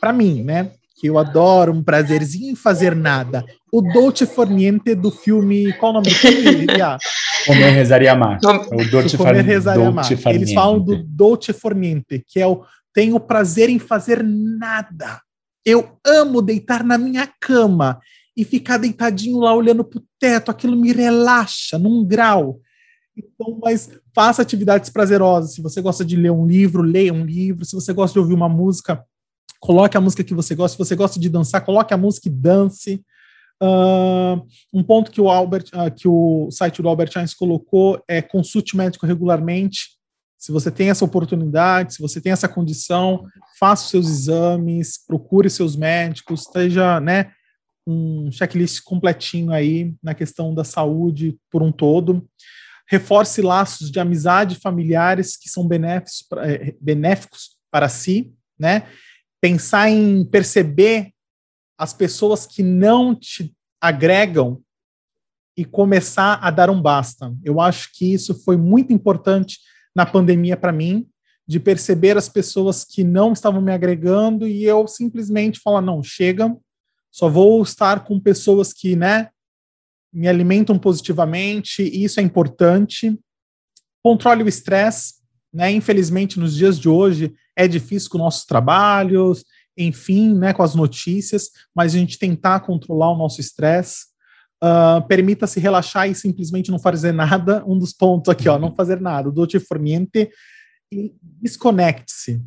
Para mim, né? Que eu adoro um prazerzinho em fazer nada. O Dolce Forniente do filme. Qual o nome do filme? <laughs> Comer, Rezar e Amar. O Dolce Comer, Rezar e Amar. Eles falam do Dolce Forniente, que é o tenho prazer em fazer nada. Eu amo deitar na minha cama e ficar deitadinho lá olhando para o teto, aquilo me relaxa num grau. Então, mas faça atividades prazerosas. Se você gosta de ler um livro, leia um livro. Se você gosta de ouvir uma música, coloque a música que você gosta. Se você gosta de dançar, coloque a música e dance. Uh, um ponto que o Albert, uh, que o site do Albert Einstein colocou é consulte médico regularmente. Se você tem essa oportunidade, se você tem essa condição, faça os seus exames, procure seus médicos, esteja, né, um checklist completinho aí na questão da saúde por um todo. Reforce laços de amizade familiares que são benéficos, eh, benéficos para si, né? Pensar em perceber as pessoas que não te agregam e começar a dar um basta. Eu acho que isso foi muito importante na pandemia para mim, de perceber as pessoas que não estavam me agregando e eu simplesmente falar não, chega, só vou estar com pessoas que, né, me alimentam positivamente, e isso é importante. Controle o estresse, né? Infelizmente, nos dias de hoje, é difícil com nossos trabalhos, enfim, né, com as notícias, mas a gente tentar controlar o nosso estresse. Uh, Permita-se relaxar e simplesmente não fazer nada. <laughs> Um dos pontos aqui, ó, não fazer nada. Doce forniente e desconecte-se,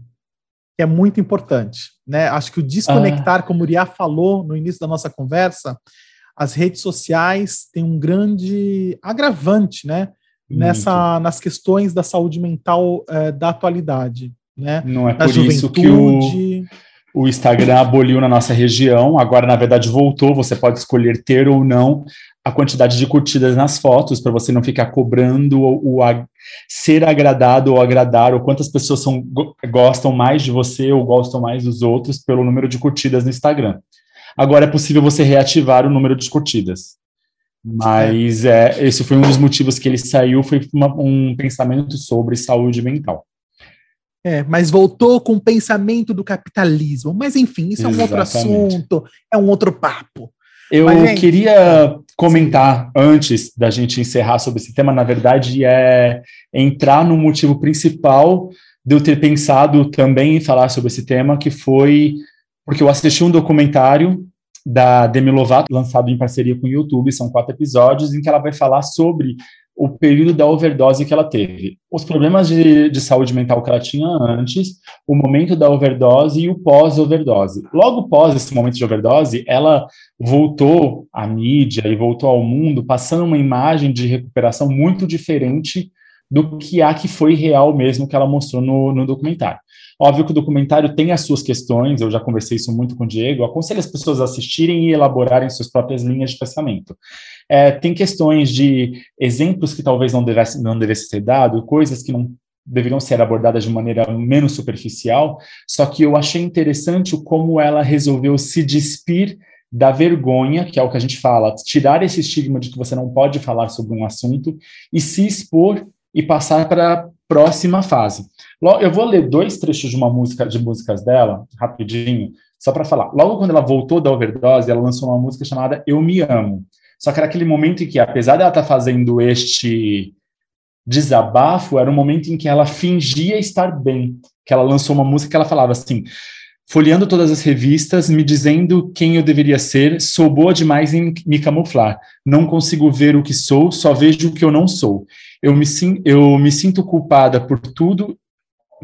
que é muito importante. Né? Acho que o desconectar, ah. como o Uriah falou no início da nossa conversa, as redes sociais têm um grande agravante, né? Nessa, nas questões da saúde mental uh, da atualidade, né? Não é da por juventude. isso que o, o Instagram aboliu na nossa região, agora na verdade voltou, você pode escolher ter ou não a quantidade de curtidas nas fotos para você não ficar cobrando o, o ser agradado ou agradar, ou quantas pessoas são, gostam mais de você ou gostam mais dos outros pelo número de curtidas no Instagram. Agora é possível você reativar o número de curtidas. Mas é, esse foi um dos motivos que ele saiu, foi uma, um pensamento sobre saúde mental. É, mas voltou com o pensamento do capitalismo. Mas enfim, isso é um outro assunto, é um outro papo. Eu Mas, queria comentar antes da gente encerrar sobre esse tema, na verdade, é entrar no motivo principal de eu ter pensado também em falar sobre esse tema, que foi porque eu assisti um documentário da Demi Lovato, lançado em parceria com o YouTube, são quatro episódios, em que ela vai falar sobre o período da overdose que ela teve, os problemas de, de saúde mental que ela tinha antes, o momento da overdose e o pós-overdose. Logo pós esse momento de overdose, ela voltou à mídia e voltou ao mundo passando uma imagem de recuperação muito diferente do que a que foi real mesmo que ela mostrou no, no documentário. Óbvio que o documentário tem as suas questões, eu já conversei isso muito com o Diego, aconselho as pessoas a assistirem e elaborarem suas próprias linhas de pensamento. É, tem questões de exemplos que talvez não devessem não devesse ser dado, coisas que não deveriam ser abordadas de maneira menos superficial, só que eu achei interessante como ela resolveu se despir da vergonha, que é o que a gente fala, tirar esse estigma de que você não pode falar sobre um assunto e se expor e passar para próxima fase. Eu vou ler dois trechos de uma música de músicas dela, rapidinho, só para falar. Logo quando ela voltou da overdose, ela lançou uma música chamada Eu Me Amo. Só que era aquele momento em que, apesar dela estar tá fazendo este desabafo, era um momento em que ela fingia estar bem. Que ela lançou uma música que ela falava assim: folheando todas as revistas, me dizendo quem eu deveria ser, sou boa demais em me camuflar. Não consigo ver o que sou, só vejo o que eu não sou. Eu me, eu me sinto culpada por tudo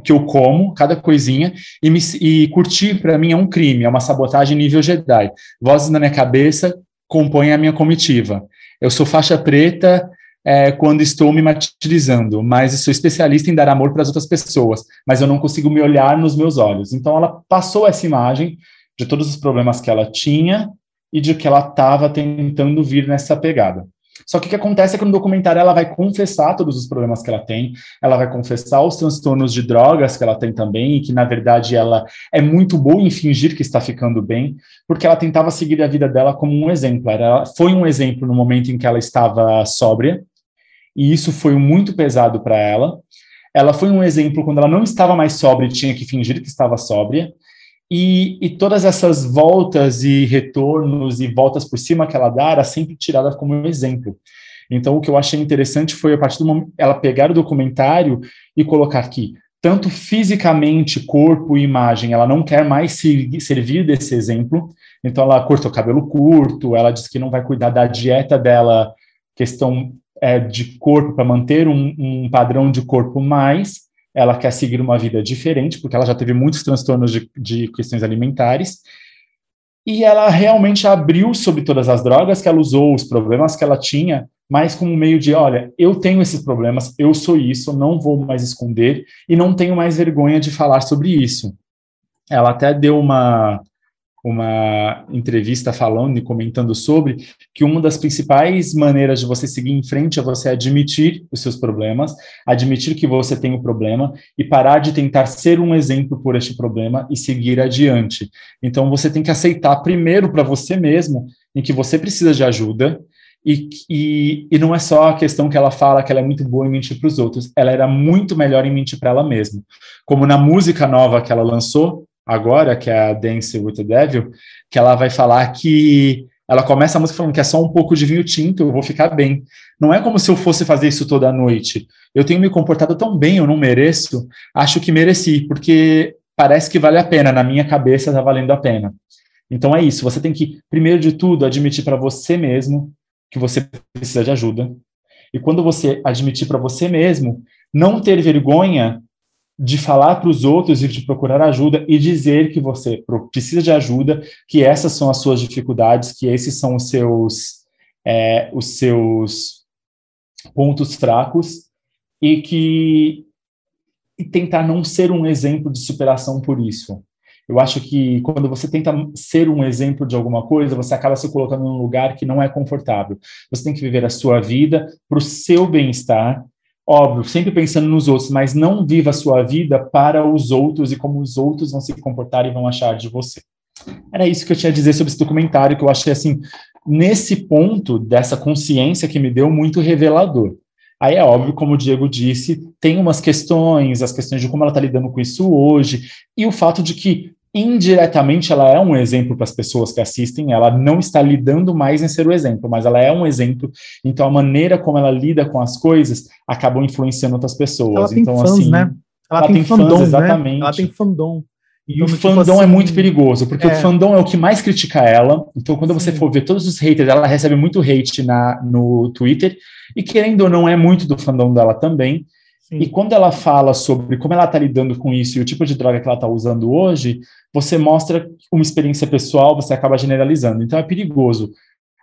que eu como, cada coisinha, e, me, e curtir para mim é um crime, é uma sabotagem nível Jedi. Vozes na minha cabeça compõem a minha comitiva. Eu sou faixa preta é, quando estou me martirizando, mas sou especialista em dar amor para as outras pessoas, mas eu não consigo me olhar nos meus olhos. Então ela passou essa imagem de todos os problemas que ela tinha e de que ela estava tentando vir nessa pegada. Só que o que acontece é que no documentário ela vai confessar todos os problemas que ela tem, ela vai confessar os transtornos de drogas que ela tem também, e que na verdade ela é muito boa em fingir que está ficando bem, porque ela tentava seguir a vida dela como um exemplo. Ela foi um exemplo no momento em que ela estava sóbria, e isso foi muito pesado para ela. Ela foi um exemplo quando ela não estava mais sóbria e tinha que fingir que estava sóbria. E, e, todas essas voltas e retornos e voltas por cima que ela dá era sempre tirada como um exemplo. Então, o que eu achei interessante foi, a partir do momento, ela pegar o documentário e colocar aqui, tanto fisicamente, corpo e imagem, ela não quer mais se, servir desse exemplo, então ela cortou o cabelo curto, ela disse que não vai cuidar da dieta dela, questão é, de corpo, para manter um, um padrão de corpo mais, ela quer seguir uma vida diferente, porque ela já teve muitos transtornos de, de questões alimentares, e ela realmente abriu sobre todas as drogas que ela usou, os problemas que ela tinha, mas como meio de, olha, eu tenho esses problemas, eu sou isso, não vou mais esconder e não tenho mais vergonha de falar sobre isso. Ela até deu uma uma entrevista falando e comentando sobre que uma das principais maneiras de você seguir em frente é você admitir os seus problemas, admitir que você tem o um problema e parar de tentar ser um exemplo por este problema e seguir adiante. Então você tem que aceitar primeiro para você mesmo em que você precisa de ajuda e, e, e não é só a questão que ela fala que ela é muito boa em mentir para os outros, ela era muito melhor em mentir para ela mesma. Como na música nova que ela lançou, agora, que é a Dance with the Devil, que ela vai falar que ela começa a música falando que é só um pouco de vinho tinto, eu vou ficar bem. Não é como se eu fosse fazer isso toda noite. Eu tenho me comportado tão bem, eu não mereço. Acho que mereci, porque parece que vale a pena, na minha cabeça está valendo a pena. Então é isso, você tem que, primeiro de tudo, admitir para você mesmo que você precisa de ajuda. E quando você admitir para você mesmo, não ter vergonha de falar para os outros e de procurar ajuda e dizer que você precisa de ajuda, que essas são as suas dificuldades, que esses são os seus, é, os seus pontos fracos e que e tentar não ser um exemplo de superação por isso. Eu acho que quando você tenta ser um exemplo de alguma coisa, você acaba se colocando num lugar que não é confortável. Você tem que viver a sua vida para o seu bem-estar, óbvio, sempre pensando nos outros, mas não viva a sua vida para os outros e como os outros vão se comportar e vão achar de você. Era isso que eu tinha a dizer sobre esse documentário, que eu achei assim, nesse ponto dessa consciência que me deu muito revelador. Aí é óbvio, como o Diego disse, tem umas questões, as questões de como ela está lidando com isso hoje, e o fato de que indiretamente ela é um exemplo para as pessoas que assistem, ela não está lidando mais em ser o exemplo, mas ela é um exemplo, então a maneira como ela lida com as coisas acabam influenciando outras pessoas. Ela então, fãs, assim, né? Ela, ela tem, tem fandom, fãs, né? exatamente. Ela tem fandom. E Então, o tipo fandom é assim, muito perigoso, porque é. o fandom é o que mais critica ela. Então, quando você Sim. for ver todos os haters, ela recebe muito hate na, no Twitter. E querendo ou não, é muito do fandom dela também. Sim. E quando ela fala sobre como ela está lidando com isso e o tipo de droga que ela está usando hoje, você mostra uma experiência pessoal, você acaba generalizando. Então é perigoso.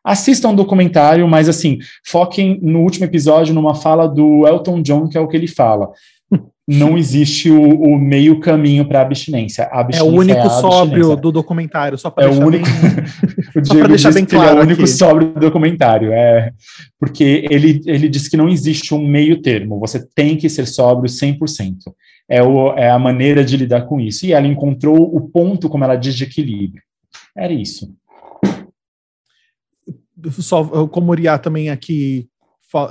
Assistam um documentário, mas assim, foquem no último episódio numa fala do Elton John, que é o que ele fala. Não existe o, o meio caminho para a abstinência. É abstinência o único a sóbrio do documentário, só para É o deixar único. bem... <laughs> o Só pra deixar bem ele é claro o único aqui. sóbrio do documentário. É, porque ele, ele diz que não existe um meio termo. Você tem que ser sóbrio 100%. É, o, é a maneira de lidar com isso. E ela encontrou o ponto, como ela diz, de equilíbrio. Era isso. Só, como o Uriá também aqui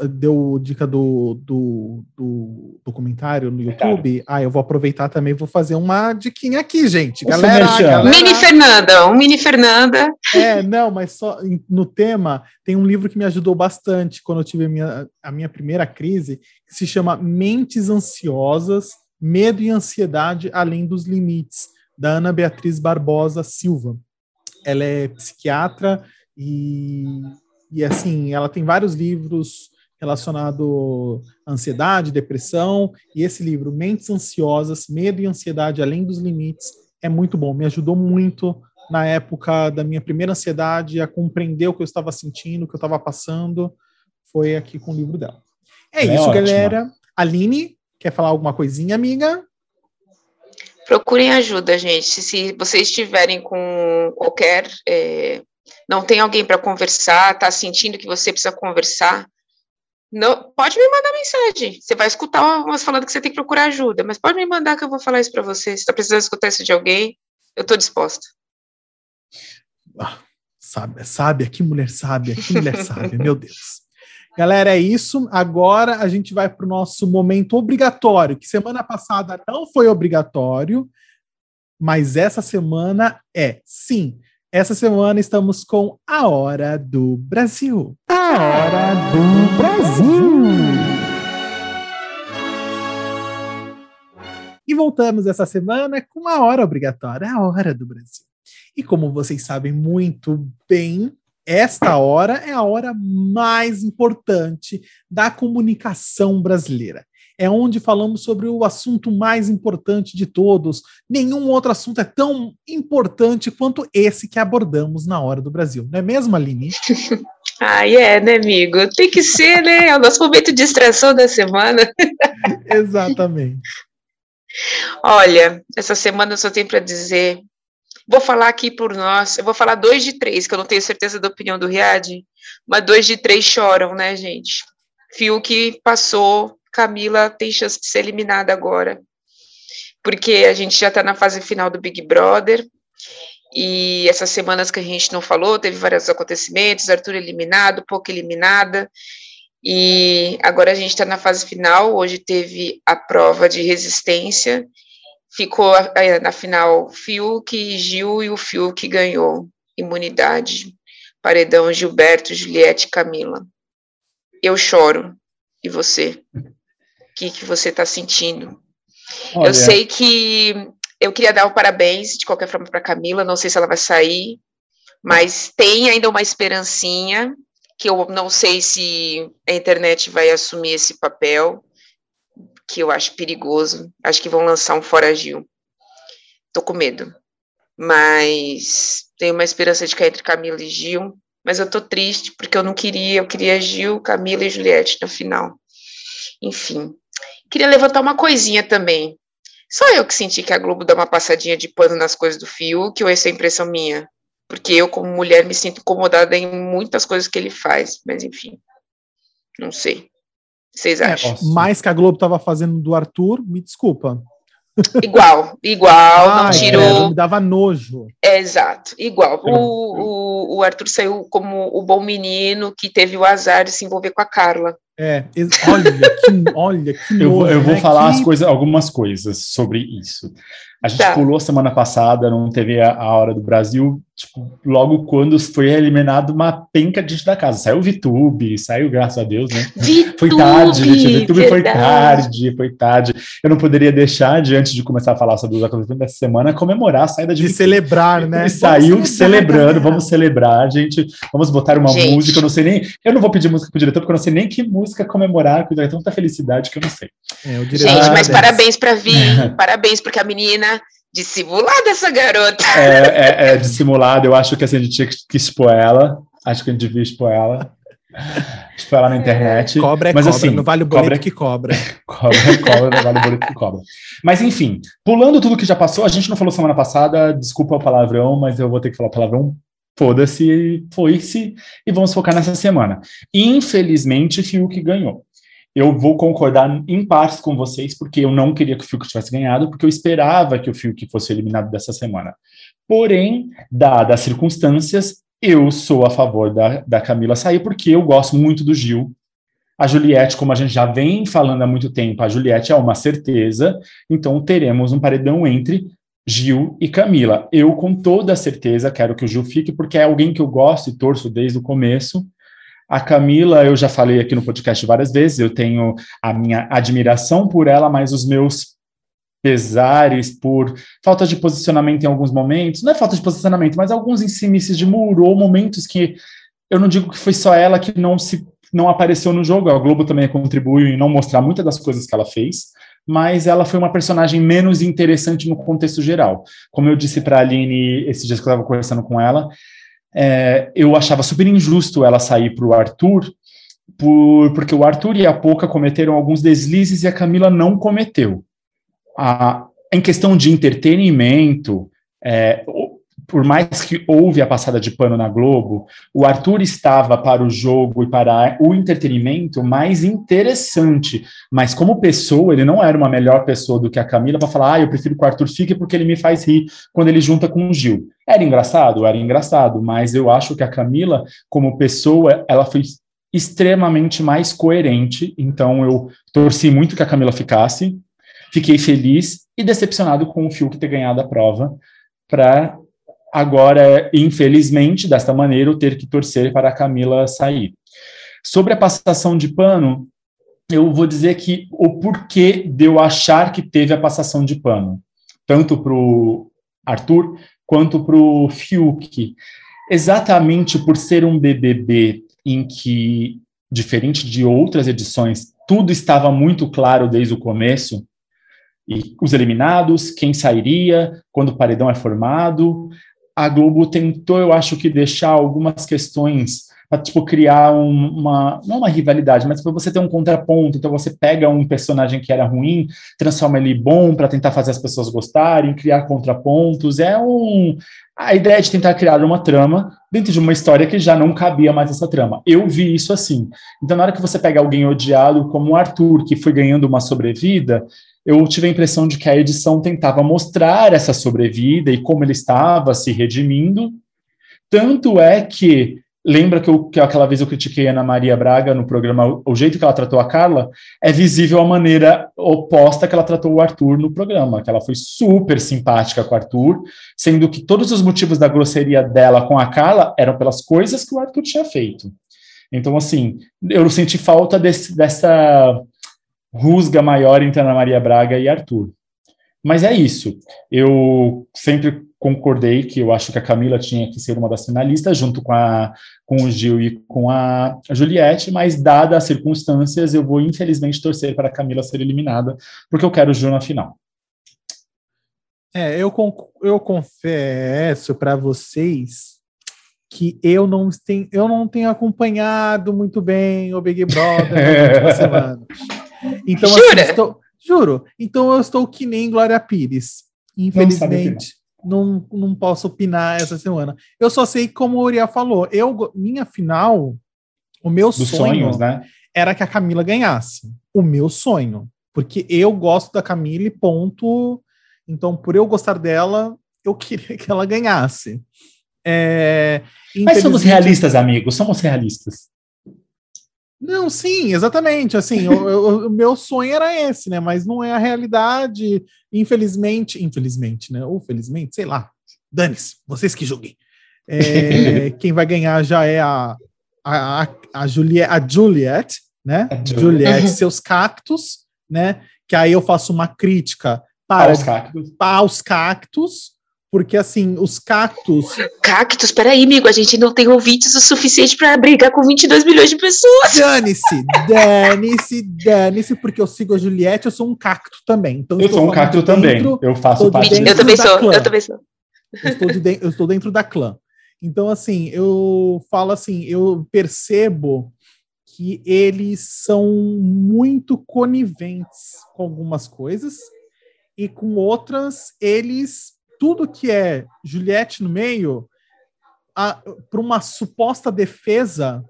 deu dica do, do, do documentário no YouTube, ah, eu vou aproveitar também, vou fazer uma diquinha aqui, gente. Galera, galera Mini Fernanda, um mini Fernanda. É, não, mas só no tema tem um livro que me ajudou bastante quando eu tive a minha, a minha primeira crise, que se chama Mentes Ansiosas, Medo e Ansiedade Além dos Limites, da Ana Beatriz Barbosa Silva. Ela é psiquiatra e, e assim, ela tem vários livros relacionados à ansiedade, depressão, e esse livro, Mentes Ansiosas, Medo e Ansiedade Além dos Limites, é muito bom, me ajudou muito na época da minha primeira ansiedade, a compreender o que eu estava sentindo, o que eu estava passando, foi aqui com o livro dela. É é isso, ótima. galera. Aline, quer falar alguma coisinha, amiga? Procurem ajuda, gente. Se vocês estiverem com qualquer. é, não tem alguém para conversar, tá sentindo que você precisa conversar, não, pode me mandar mensagem. Você vai escutar umas falando que você tem que procurar ajuda, mas pode me mandar que eu vou falar isso para você. Se está precisando escutar isso de alguém, eu estou disposta. Sábia, sábia, que mulher sábia, que mulher sábia, meu Deus. Galera, é isso. Agora a gente vai para o nosso momento obrigatório, que semana passada não foi obrigatório, mas essa semana é. Sim, essa semana estamos com a Hora do Brasil. A Hora do Brasil. E voltamos essa semana com a hora obrigatória, a Hora do Brasil. E como vocês sabem muito bem, esta hora é a hora mais importante da comunicação brasileira. É onde falamos sobre o assunto mais importante de todos. Nenhum outro assunto é tão importante quanto esse que abordamos na Hora do Brasil. Não é mesmo, Aline? <laughs> Ah, é, né, amigo? Tem que ser, né? É o nosso momento de distração da semana. <laughs> Exatamente. Olha, essa semana eu só tenho para dizer. Vou falar aqui por nós. Eu vou falar dois de três, que eu não tenho certeza da opinião do Riad, mas dois de três choram, né, gente? Fiuk passou, Camila tem chance de ser eliminada agora, porque a gente já está na fase final do Big Brother. E essas semanas que a gente não falou, teve vários acontecimentos, Arthur eliminado, pouco eliminada, e agora a gente está na fase final. Hoje teve a prova de resistência, ficou na final Fiuk e Gil, e o Fiuk ganhou imunidade. Paredão Gilberto, Juliette Camila. Eu choro. E você? Que, que você está sentindo? Olha, Eu sei que eu queria dar o um parabéns, de qualquer forma, para Camila, não sei se ela vai sair, mas tem ainda uma esperancinha, que eu não sei se a internet vai assumir esse papel, que eu acho perigoso. Acho que vão lançar um Fora Gil. Tô com medo. Mas tenho uma esperança de cair entre Camila e Gil. Mas eu tô triste, porque eu não queria, eu queria Gil, Camila e Juliette na final. Enfim. Queria levantar uma coisinha também. Só eu que senti que a Globo dá uma passadinha de pano nas coisas do Fiuk, ou essa é impressão minha? Porque eu, como mulher, me sinto incomodada em muitas coisas que ele faz, mas enfim. Não sei. Vocês é, acham? É, mais que a Globo estava fazendo do Arthur, me desculpa. Igual, igual, ah, não tirou. É, me dava nojo. É, exato, igual. O, o, o Arthur saiu como o bom menino que teve o azar de se envolver com a Carla. É, olha que, olha que nojo, Eu, vou, eu vou né? falar que... as coisas, algumas coisas sobre isso. A gente tá. pulou semana passada, não teve a, a Hora do Brasil, tipo, logo quando foi eliminado uma penca de gente da casa. Saiu o VTube, saiu, graças a Deus, né? VTube, foi tarde, gente. O VTube foi tarde, foi tarde. Eu não poderia deixar, de, antes de começar a falar sobre os acontecimentos dessa semana, comemorar a saída de. De celebrar, né? Ele saiu celebrando, vamos celebrar, gente. Vamos botar uma gente. música. Eu não sei nem. Eu não vou pedir música pro diretor, porque eu não sei nem que música comemorar, porque tem tanta felicidade que eu não sei. É, gente, mas parabéns pra vir, parabéns, porque a menina dissimulada essa garota. É, é, é dissimulada. Eu acho que assim, a gente tinha que expor ela. Acho que a gente devia expor ela. Expor ela na internet. É, cobra é Mas, cobra, assim, não vale o boleto cobra, que cobra. <laughs> cobra é cobra, não vale o boleto que cobra. Mas enfim, pulando tudo que já passou, a gente não falou semana passada, desculpa o palavrão, mas eu vou ter que falar palavrão. Foda-se, foi-se, e vamos focar nessa semana. Infelizmente, Fiuk ganhou eu vou concordar em partes com vocês, porque eu não queria que o Fiuk tivesse ganhado, porque eu esperava que o Fiuk fosse eliminado dessa semana. Porém, dadas as circunstâncias, eu sou a favor da, da Camila sair, porque eu gosto muito do Gil. A Juliette, como a gente já vem falando há muito tempo, a Juliette é uma certeza, então teremos um paredão entre Gil e Camila. Eu, com toda certeza, quero que o Gil fique, porque é alguém que eu gosto e torço desde o começo. A Camila, eu já falei aqui no podcast várias vezes, eu tenho a minha admiração por ela, mas os meus pesares por falta de posicionamento em alguns momentos, não é falta de posicionamento, mas alguns ensimices de muro ou momentos que eu não digo que foi só ela que não se não apareceu no jogo, a Globo também contribuiu em não mostrar muitas das coisas que ela fez, mas ela foi uma personagem menos interessante no contexto geral. Como eu disse para a Aline esses dias que eu estava conversando com ela, é, eu achava super injusto ela sair para o Arthur, por, porque o Arthur e a Poca cometeram alguns deslizes e a Camila não cometeu. A, em questão de entretenimento, é, por mais que houve a passada de pano na Globo, o Arthur estava para o jogo e para o entretenimento mais interessante. Mas como pessoa, ele não era uma melhor pessoa do que a Camila para falar, ah, eu prefiro que o Arthur fique porque ele me faz rir quando ele junta com o Gil. Era engraçado? Era engraçado, mas eu acho que a Camila, como pessoa, ela foi extremamente mais coerente. Então eu torci muito que a Camila ficasse, fiquei feliz e decepcionado com o Fiuk ter ganhado a prova para agora, infelizmente, desta maneira, eu ter que torcer para a Camila sair. Sobre a passação de pano, eu vou dizer que o porquê de eu achar que teve a passação de pano, tanto para o Arthur quanto para o Fiuk. Exatamente por ser um BBB em que, diferente de outras edições, tudo estava muito claro desde o começo, e os eliminados, quem sairia, quando o paredão é formado, a Globo tentou, eu acho que, deixar algumas questões para tipo criar uma não uma rivalidade, mas para você ter um contraponto. Então você pega um personagem que era ruim, transforma ele bom para tentar fazer as pessoas gostarem, criar contrapontos. É um a ideia de tentar criar uma trama dentro de uma história que já não cabia mais essa trama. Eu vi isso assim. Então na hora que você pega alguém odiado como o Arthur, que foi ganhando uma sobrevida, eu tive a impressão de que a edição tentava mostrar essa sobrevida e como ele estava se redimindo. Tanto é que, lembra que, eu, que aquela vez eu critiquei Ana Maria Braga no programa, o jeito que ela tratou a Carla, é visível a maneira oposta que ela tratou o Arthur no programa, que ela foi super simpática com o Arthur, sendo que todos os motivos da grosseria dela com a Carla eram pelas coisas que o Arthur tinha feito. Então, assim, eu senti falta desse, dessa rusga maior entre Ana Maria Braga e Arthur. Mas é isso. Eu sempre concordei que eu acho que a Camila tinha que ser uma das finalistas, junto com, a, com o Gil e com a Juliette, mas dadas as circunstâncias, eu vou infelizmente torcer para a Camila ser eliminada, porque eu quero o Gil na final. É, eu, eu confesso para vocês que eu não, tenho, eu não tenho acompanhado muito bem o Big Brother nas últimas <laughs> semanas. Então, assim, Jura? Assim, estou, juro. Então eu estou que nem Glória Pires. Infelizmente, não, não posso opinar essa semana. Eu só sei como o Uriel falou. Eu, minha final, o meu Dos sonho sonhos, né? era que a Camila ganhasse. O meu sonho. Porque eu gosto da Camila e ponto. Então, por eu gostar dela, eu queria que ela ganhasse. É, Mas somos realistas, amigos, somos realistas. Não, sim, exatamente. Assim, o, meu sonho era esse, né? Mas não é a realidade. Infelizmente, infelizmente, né? Ou felizmente, sei lá. Dane-se, vocês que julguem. É, <laughs> quem vai ganhar já é a, a, a, Juliette, a Juliette, né? A Juliette, seus cactos, né? Que aí eu faço uma crítica para, aos cactos. Para os cactos porque, assim, os cactos. Cactos, peraí, amigo, a gente não tem ouvintes o suficiente para brigar com 22 milhões de pessoas. Dane-se, dane-se, dane-se, porque eu sigo a Juliette, eu sou um cacto também. Então, eu sou um cacto também. Eu faço parte. Eu também sou, clã. eu também sou. Eu estou, de, eu estou dentro da clã. Então, assim, eu falo assim, eu percebo que eles são muito coniventes com algumas coisas e com outras eles tudo que é Juliette no meio, para uma suposta defesa,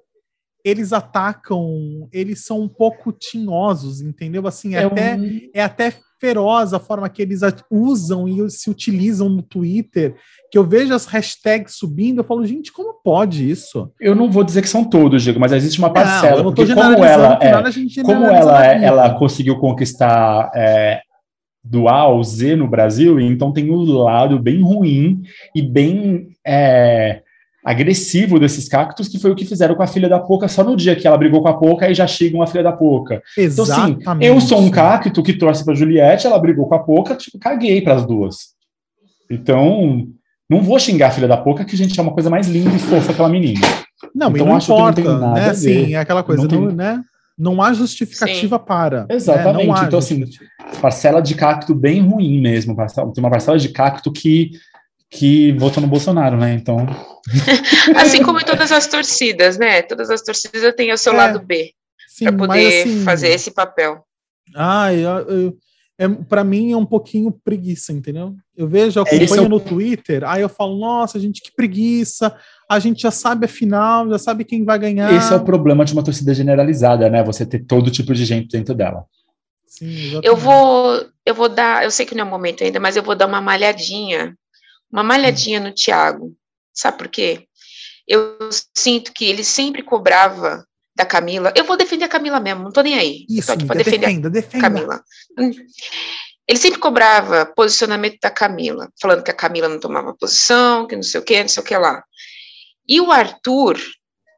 eles atacam, eles são um pouco tinhosos, entendeu? Assim, é, é até, um... é até feroz a forma que eles usam e se utilizam no Twitter, que eu vejo as hashtags subindo, eu falo, gente, como pode isso? Eu não vou dizer que são todos, Diego, mas existe uma parcela, não, porque como ela, é, como ela, é, ela conseguiu conquistar é, do A ao Z no Brasil, então tem o lado bem ruim e bem é, agressivo desses cactos, que foi o que fizeram com a filha da Poca só no dia que ela brigou com a Poca e já chegam a filha da Poca. Exatamente. Então, assim, eu sou um cacto que torce pra Juliette, ela brigou com a Poca, tipo, caguei para as duas. Então, não vou xingar a filha da Poca, que a gente é uma coisa mais linda e fofa aquela menina. Não, então, não acho importa, que não tem nada né? Sim, é aquela coisa, não, não né? Não há justificativa Sim. para. Né? Exatamente. Né? então, assim, parcela de cacto bem ruim mesmo. Tem uma parcela de cacto que, que votou no Bolsonaro, né? Então. <laughs> assim como em todas as torcidas, né? Todas as torcidas têm o seu é, lado B para poder assim, fazer esse papel. Ah, eu, eu, é, para mim é um pouquinho preguiça, entendeu? Eu vejo, eu é, acompanho é no Twitter, aí eu falo, nossa, gente, que preguiça a gente já sabe a final, já sabe quem vai ganhar. Esse é o problema de uma torcida generalizada, né? Você ter todo tipo de gente dentro dela. Sim, eu vou, eu vou dar, eu sei que não é o momento ainda, mas eu vou dar uma malhadinha, uma malhadinha no Thiago. Sabe por quê? Eu sinto que ele sempre cobrava da Camila. Eu vou defender a Camila mesmo, não tô nem aí. Isso, aqui defender defenda, defenda. a Camila. Ele sempre cobrava posicionamento da Camila, falando que a Camila não tomava posição, que não sei o que, não sei o que lá. E o Arthur,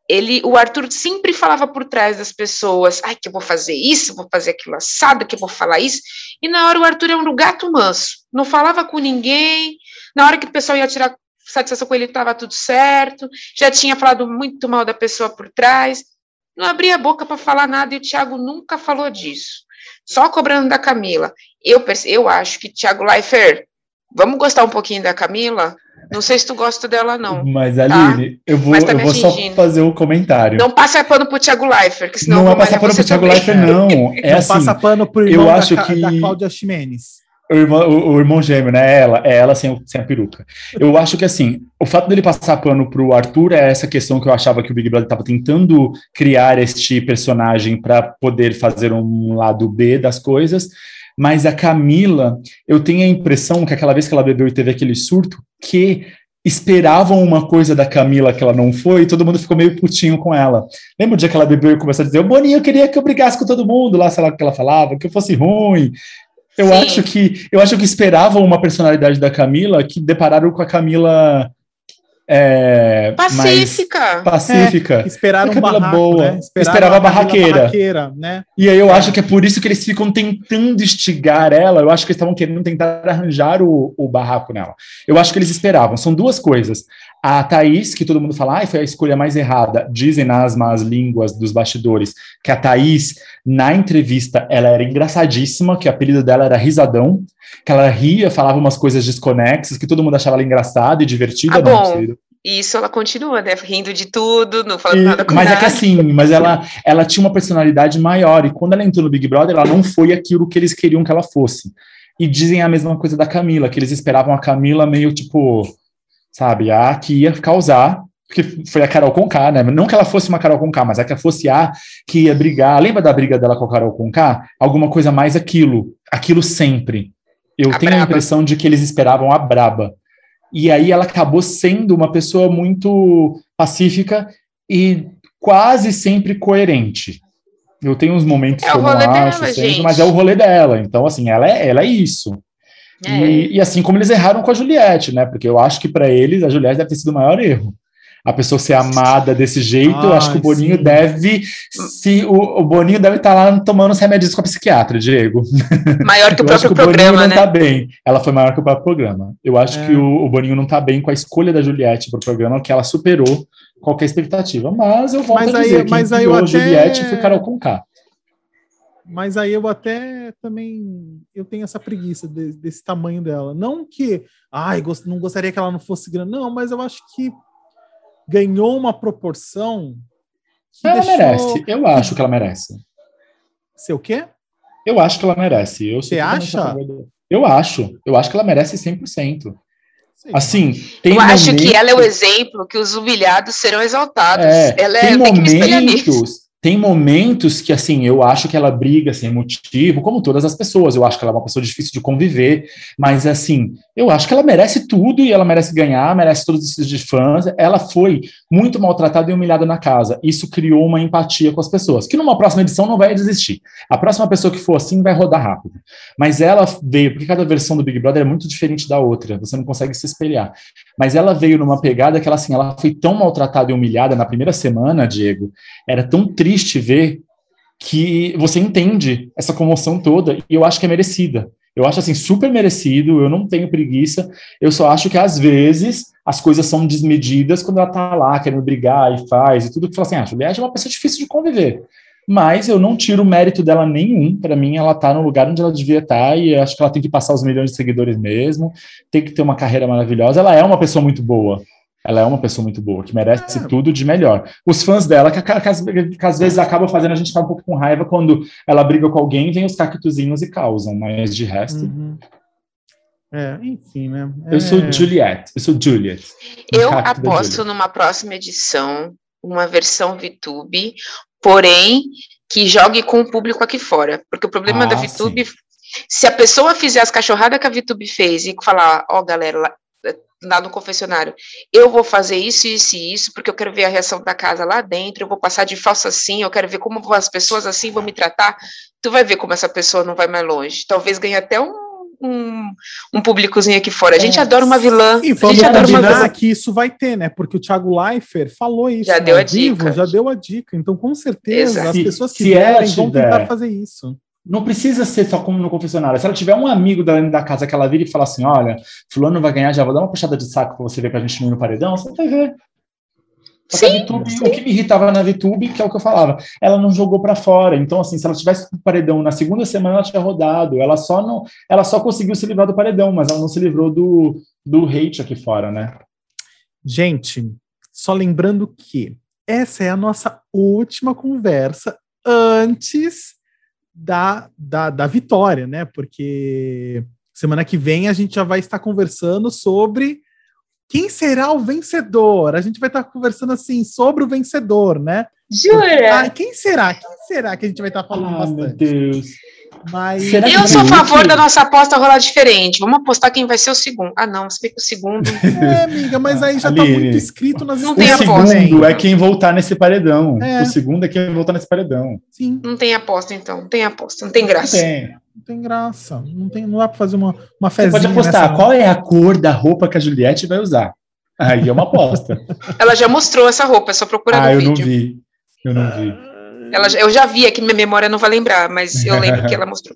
ele, o Arthur sempre falava por trás das pessoas, ai, que eu vou fazer isso, vou fazer aquilo assado, que eu vou falar isso. E na hora o Arthur é um gato manso, não falava com ninguém. Na hora que o pessoal ia tirar satisfação com ele, estava tudo certo. Já tinha falado muito mal da pessoa por trás. Não abria a boca para falar nada e o Thiago nunca falou disso. Só cobrando da Camila. Eu, eu acho que Thiago Leifert, vamos gostar um pouquinho da Camila? Não sei se tu gosta dela, não. Mas, tá? Aline, tá? eu vou, tá eu vou só fazer um comentário. Não passa pano pro Thiago Leifert, que senão não é passar pano pro Thiago Leifert, não. É não assim, passa pano pro irmão eu da, acho que... da Cláudia Ximenes. O irmão, o, o irmão gêmeo, né? Ela, é ela sem, sem a peruca. Eu acho que, assim, o fato dele passar pano pro Arthur é essa questão que eu achava que o Big Brother estava tentando criar este personagem para poder fazer um lado B das coisas. Mas a Camila, eu tenho a impressão que aquela vez que ela bebeu e teve aquele surto, que esperavam uma coisa da Camila que ela não foi, e todo mundo ficou meio putinho com ela. Lembra o dia que ela bebeu e começou a dizer, o Boninho, eu queria que eu brigasse com todo mundo lá, sei lá o que ela falava, que eu fosse ruim. Eu Sim. acho que eu acho que esperavam uma personalidade da Camila que depararam com a Camila É, pacífica. Pacífica. É, esperaram um barraco, boa. Né? Esperava a barraqueira. barraqueira né? E aí eu é. acho que é por isso que eles ficam tentando instigar ela. Eu acho que eles estavam querendo tentar arranjar o, o barraco nela. Eu acho que eles esperavam. São duas coisas. A Thaís, que todo mundo fala, ah, foi a escolha mais errada. Dizem nas más línguas dos bastidores que a Thaís, na entrevista, ela era engraçadíssima, que o apelido dela era Risadão que ela ria, falava umas coisas desconexas, que todo mundo achava ela engraçada e divertida. Ah, bom. Isso ela continua, né? Rindo de tudo, não falando e, nada com Mas nada. é que assim, mas ela, ela tinha uma personalidade maior, e quando ela entrou no Big Brother, ela não foi aquilo que eles queriam que ela fosse. E dizem a mesma coisa da Camila, que eles esperavam a Camila meio tipo, sabe, a que ia causar, porque foi a Carol Conká, né? Não que ela fosse uma Carol Conká, mas é que ela fosse a que ia brigar. Lembra da briga dela com a Carol Conká? Alguma coisa mais aquilo, aquilo sempre. Eu a tenho braba. a impressão de que eles esperavam a braba. E aí ela acabou sendo uma pessoa muito pacífica e quase sempre coerente. Eu tenho uns momentos é que eu não acho, dela, sempre, mas é o rolê dela. Então, assim, ela é, ela é isso. É. E, e, assim como eles erraram com a Juliette, né? Porque eu acho que para eles a Juliette deve ter sido o maior erro a pessoa ser amada desse jeito, eu acho que o Boninho sim. deve se o, o, Boninho deve estar tá lá tomando os remédios com a psiquiatra, Diego. <laughs> Maior que o próprio que o programa, Boninho né? não tá bem. Ela foi maior que o próprio programa. Eu acho é. que o, o, Boninho não tá bem com a escolha da Juliette pro programa, que ela superou qualquer expectativa. Mas eu volto mas a dizer aí, que mas aí eu até... Juliette foi Carol com K. Mas aí eu até também eu tenho essa preguiça de, desse tamanho dela. Não que, ai, não gostaria que ela não fosse grande, não, mas eu acho que ganhou uma proporção. ela deixou... merece. Eu acho que ela merece. Seu quê? Eu acho que ela merece. Você acha? Eu acho. Eu acho que ela merece 100%. Assim, tem Eu momentos... acho que ela é o exemplo que os humilhados serão exaltados. É, ela é, tem momentos tem momentos que, assim, eu acho que ela briga sem motivo, como todas as pessoas. Eu acho que ela é uma pessoa difícil de conviver, mas, assim, eu acho que ela merece tudo e ela merece ganhar, merece todos esses de fãs. Ela foi muito maltratada e humilhada na casa. Isso criou uma empatia com as pessoas, que numa próxima edição não vai desistir. A próxima pessoa que for assim vai rodar rápido. Mas ela veio, porque cada versão do Big Brother é muito diferente da outra, você não consegue se espelhar. Mas ela veio numa pegada que ela, assim, ela foi tão maltratada e humilhada na primeira semana, Diego, era tão triste ver que você entende essa comoção toda e eu acho que é merecida. Eu acho assim super merecido, eu não tenho preguiça. Eu só acho que às vezes as coisas são desmedidas quando ela tá lá querendo brigar e faz e tudo que fala assim, ah, Juliette é uma pessoa difícil de conviver. Mas eu não tiro mérito dela nenhum. Para mim, ela tá no lugar onde ela devia estar tá, e acho que ela tem que passar os milhões de seguidores mesmo. Tem que ter uma carreira maravilhosa. Ela é uma pessoa muito boa. Ela é uma pessoa muito boa, que merece é. tudo de melhor. Os fãs dela, que, que, que, que, às vezes acabam fazendo a gente ficar um pouco com raiva quando ela briga com alguém, vem os cactuzinhos e causam, mas de resto. Uhum. É, enfim, né? É... Eu sou Juliette, eu sou Juliet. Eu aposto numa próxima edição, uma versão VTube, porém, que jogue com o público aqui fora. Porque o problema ah, da VTube, se a pessoa fizer as cachorradas que a VTube fez e falar, ó, oh, galera, lá no confessionário, eu vou fazer isso, isso e isso, porque eu quero ver a reação da casa lá dentro, eu vou passar de falso assim, eu quero ver como as pessoas assim vão me tratar, tu vai ver como essa pessoa não vai mais longe. Talvez ganhe até um, um, um públicozinho aqui fora. A gente é. adora uma vilã. E vamos imaginar que isso vai ter, né? Porque o Thiago Leifert falou isso. Já deu a vivo, dica. Já deu a dica. Então, com certeza, Exato. as pessoas que vierem vão tentar fazer isso. Não precisa ser só como no confessionário. Se ela tiver um amigo da, da casa que ela vira e fala assim: olha, fulano vai ganhar, já vou dar uma puxada de saco pra você ver pra gente não ir no paredão, você vai ver. Sim, VTube, sim. O que me irritava na VTube, que é o que eu falava, ela não jogou para fora. Então, assim, se ela tivesse o paredão na segunda semana, ela tinha rodado. Ela só não, ela só conseguiu se livrar do paredão, mas ela não se livrou do, do hate aqui fora, né? Gente, só lembrando que essa é a nossa última conversa antes da, da, da vitória, né? Porque semana que vem a gente já vai estar conversando sobre quem será o vencedor. A gente vai estar conversando assim sobre o vencedor, né? Jura? Ah, quem será? Quem será que a gente vai estar falando ah, bastante? Meu Deus. Mas... Eu sou a favor da nossa aposta rolar diferente. Vamos apostar quem vai ser o segundo. Ah, não, você que o segundo. <laughs> É, amiga, mas aí já está muito escrito nas Não tem O segundo é quem voltar nesse paredão. É. O segundo é quem voltar nesse paredão. Sim. Não tem aposta, então. Não tem aposta. Não tem graça. Não tem. Não tem graça. Não, tem, não dá para fazer uma, uma fezinha. Você pode apostar nessa... qual é a cor da roupa que a Juliette vai usar. Aí é uma aposta. <laughs> Ela já mostrou essa roupa, é só procurar ah, no eu vídeo. não vi. Eu não vi. Ela, eu já vi aqui, minha memória não vai lembrar, mas eu lembro que ela <laughs> mostrou.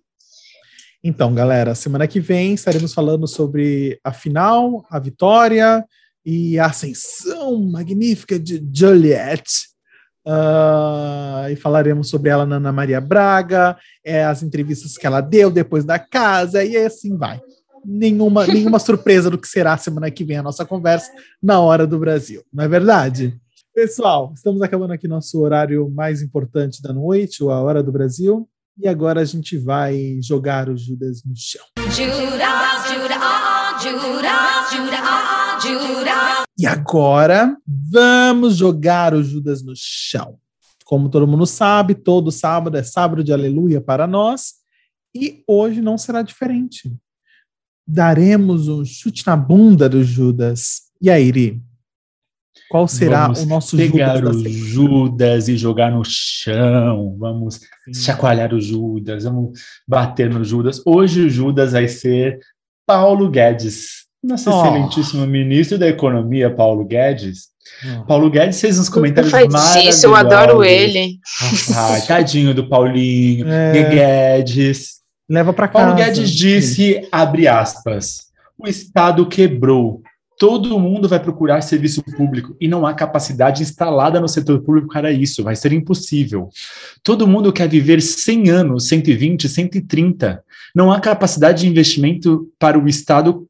Então, galera, semana que vem estaremos falando sobre a final, a vitória e a ascensão magnífica de Juliette. Uh, e falaremos sobre ela na Ana Maria Braga, é, as entrevistas que ela deu depois da casa, e assim vai. Nenhuma, nenhuma <laughs> surpresa do que será semana que vem a nossa conversa na Hora do Brasil, não é verdade? Pessoal, estamos acabando aqui nosso horário mais importante da noite, a Hora do Brasil. E agora a gente vai jogar o Judas no chão. Judas, Judas, Judas, Judas, Judas. E agora vamos jogar o Judas no chão. Como todo mundo sabe, todo sábado é sábado de aleluia para nós. E hoje não será diferente. Daremos um chute na bunda do Judas. E aí, Iri? Qual será Vamos o nosso pegar Judas? o Judas e jogar no chão. Vamos Sim. chacoalhar o Judas. Vamos bater no Judas. Hoje o Judas vai ser Paulo Guedes. Nosso Oh. excelentíssimo ministro da Economia, Paulo Guedes. Ah. Paulo Guedes fez uns Não comentários faz isso, eu adoro ele. Ai, <laughs> tadinho do Paulinho. É. Guedes. Leva para casa. Paulo Guedes disse, abre aspas, o Estado quebrou. Todo mundo vai procurar serviço público e não há capacidade instalada no setor público para isso, vai ser impossível. Todo mundo quer viver 100 anos, 120, 130. Não há capacidade de investimento para o Estado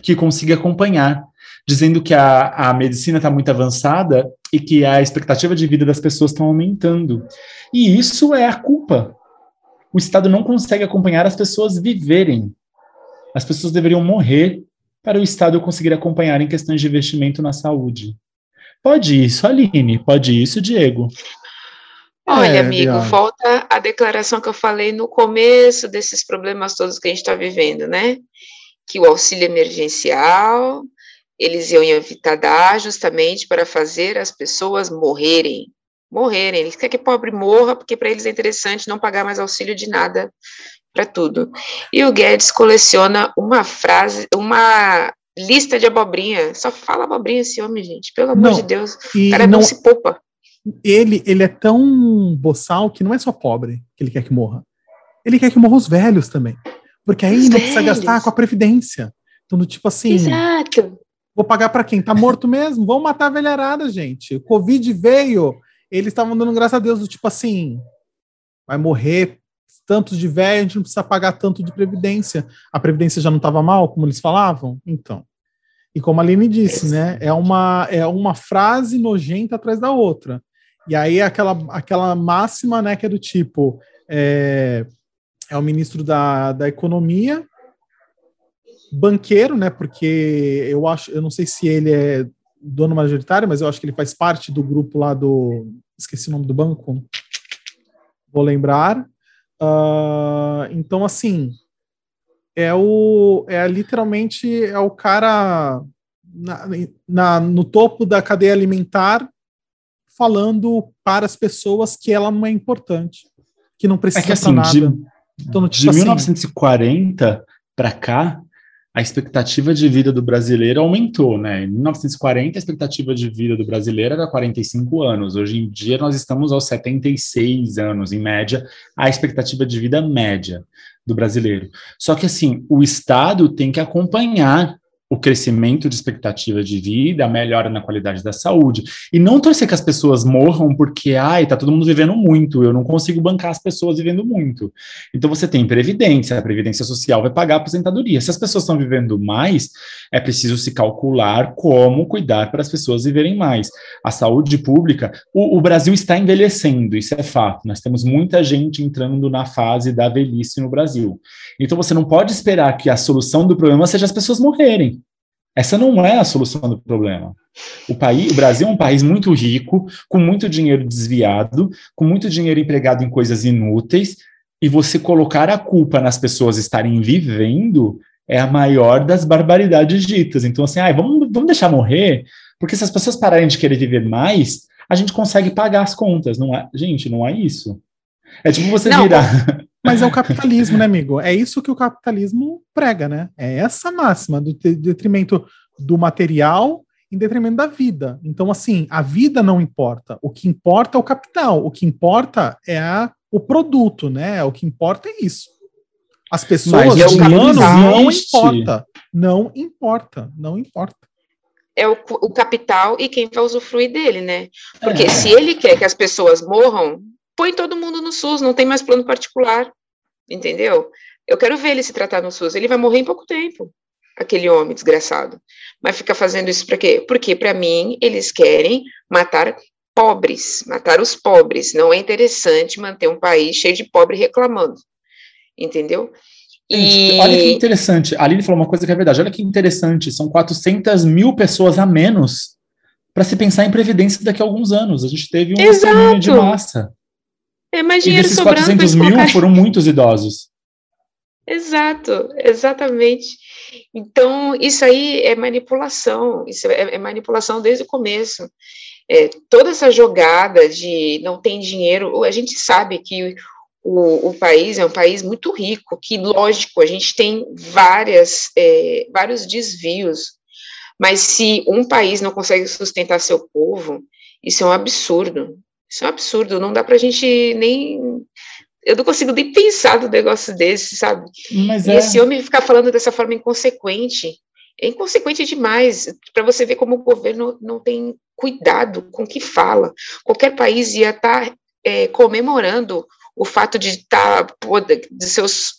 que consiga acompanhar, dizendo que a, a medicina está muito avançada e que a expectativa de vida das pessoas está aumentando. E isso é a culpa o Estado não consegue acompanhar as pessoas viverem. As pessoas deveriam morrer para o Estado conseguir acompanhar em questões de investimento na saúde. Pode isso, Aline, pode isso, Diego. Olha, É, amigo, Bianca. volta a declaração que eu falei no começo desses problemas todos que a gente está vivendo, né? Que o auxílio emergencial, eles iam evitar dar justamente para fazer as pessoas morrerem. Morrerem. Eles querem que pobre morra, porque para eles é interessante não pagar mais auxílio de nada para tudo. E o Guedes coleciona uma frase, uma lista de abobrinha. Só fala abobrinha esse homem, gente. Pelo amor Não, de Deus. O cara não, não se poupa. ele, ele é tão boçal que não é só pobre que ele quer que morra. Ele quer que morram os velhos também. Porque aí Os não precisa velhos. gastar com a previdência. Então, do tipo assim, Exato. vou pagar para quem? Tá morto mesmo? Vamos matar a velharada, gente. O Covid veio, eles estavam dando graças a Deus, do tipo assim, vai morrer tantos de velho, a gente não precisa pagar tanto de previdência. A previdência já não estava mal, como eles falavam? Então. E como a Aline disse, né? É uma, é uma frase nojenta atrás da outra. E aí é aquela, aquela máxima, né, que é do tipo: é, é o ministro da, da Economia, banqueiro, né? Porque eu acho, eu não sei se ele é dono majoritário, mas eu acho que ele faz parte do grupo lá do. Esqueci o nome do banco. Vou lembrar. Ah, então, assim, é o é literalmente é o cara na, na- no topo da cadeia alimentar falando para as pessoas que ela não é importante, que não É precisa que pra assim, nada. de, Então, no de tipo assim, 1940 para cá, a expectativa de vida do brasileiro aumentou, né? Em 1940, a expectativa de vida do brasileiro era 45 anos. Hoje em dia, nós estamos aos 76 anos, em média, a expectativa de vida média do brasileiro. Só que, assim, o Estado tem que acompanhar o crescimento de expectativa de vida, a melhora na qualidade da saúde. E não torcer que as pessoas morram porque, ai, tá todo mundo vivendo muito, eu não consigo bancar as pessoas vivendo muito. Então você tem previdência, a previdência social vai pagar a aposentadoria. Se as pessoas estão vivendo mais, é preciso se calcular como cuidar para as pessoas viverem mais. A saúde pública, o, o Brasil está envelhecendo, isso é fato. Nós temos muita gente entrando na fase da velhice no Brasil. Então você não pode esperar que a solução do problema seja as pessoas morrerem. Essa não é a solução do problema. O, país, o Brasil é um país muito rico, com muito dinheiro desviado, com muito dinheiro empregado em coisas inúteis, e você colocar a culpa nas pessoas estarem vivendo é a maior das barbaridades ditas. Então, assim, ah, vamos, vamos deixar morrer, porque se as pessoas pararem de querer viver mais, a gente consegue pagar as contas. Não é, gente, não é isso. É tipo você Não, virar. Mas é o capitalismo, né, amigo? É isso que o capitalismo prega, né? É essa máxima do detrimento do material em detrimento da vida. Então, assim, a vida não importa. O que importa é o capital. O que importa é a, o produto, né? O que importa é isso. As pessoas, Mas o humano, não importa. Não importa. Não importa. É o, o capital e quem vai usufruir dele, né? Porque É. se ele quer que as pessoas morram, põe todo mundo no SUS, não tem mais plano particular. Entendeu? Eu quero ver ele se tratar no SUS. Ele vai morrer em pouco tempo, aquele homem desgraçado. Mas fica fazendo isso para quê? Porque, para mim, eles querem matar pobres, matar os pobres. Não é interessante manter um país cheio de pobre reclamando. Entendeu? Gente, Olha que interessante. A Aline falou uma coisa que é verdade. Olha que interessante. São 400 mil pessoas a menos para se pensar em previdência daqui a alguns anos. A gente teve um de massa. É mais E dinheiro desses sobrando para 400 eles mil colocarem foram muitos idosos. Exato, exatamente. Então, isso aí é manipulação, isso é, é manipulação desde o começo. É, toda essa jogada de não tem dinheiro, a gente sabe que o, o país é um país muito rico, que, lógico, a gente tem várias, é, vários desvios, mas se um país não consegue sustentar seu povo, isso é um absurdo. Isso é um absurdo, não dá para a gente nem eu não consigo nem pensar do negócio desse, sabe? Mas E é. esse homem ficar falando dessa forma inconsequente, é inconsequente demais, para você ver como o governo não tem cuidado com o que fala. Qualquer país ia estar comemorando o fato de estar, de seus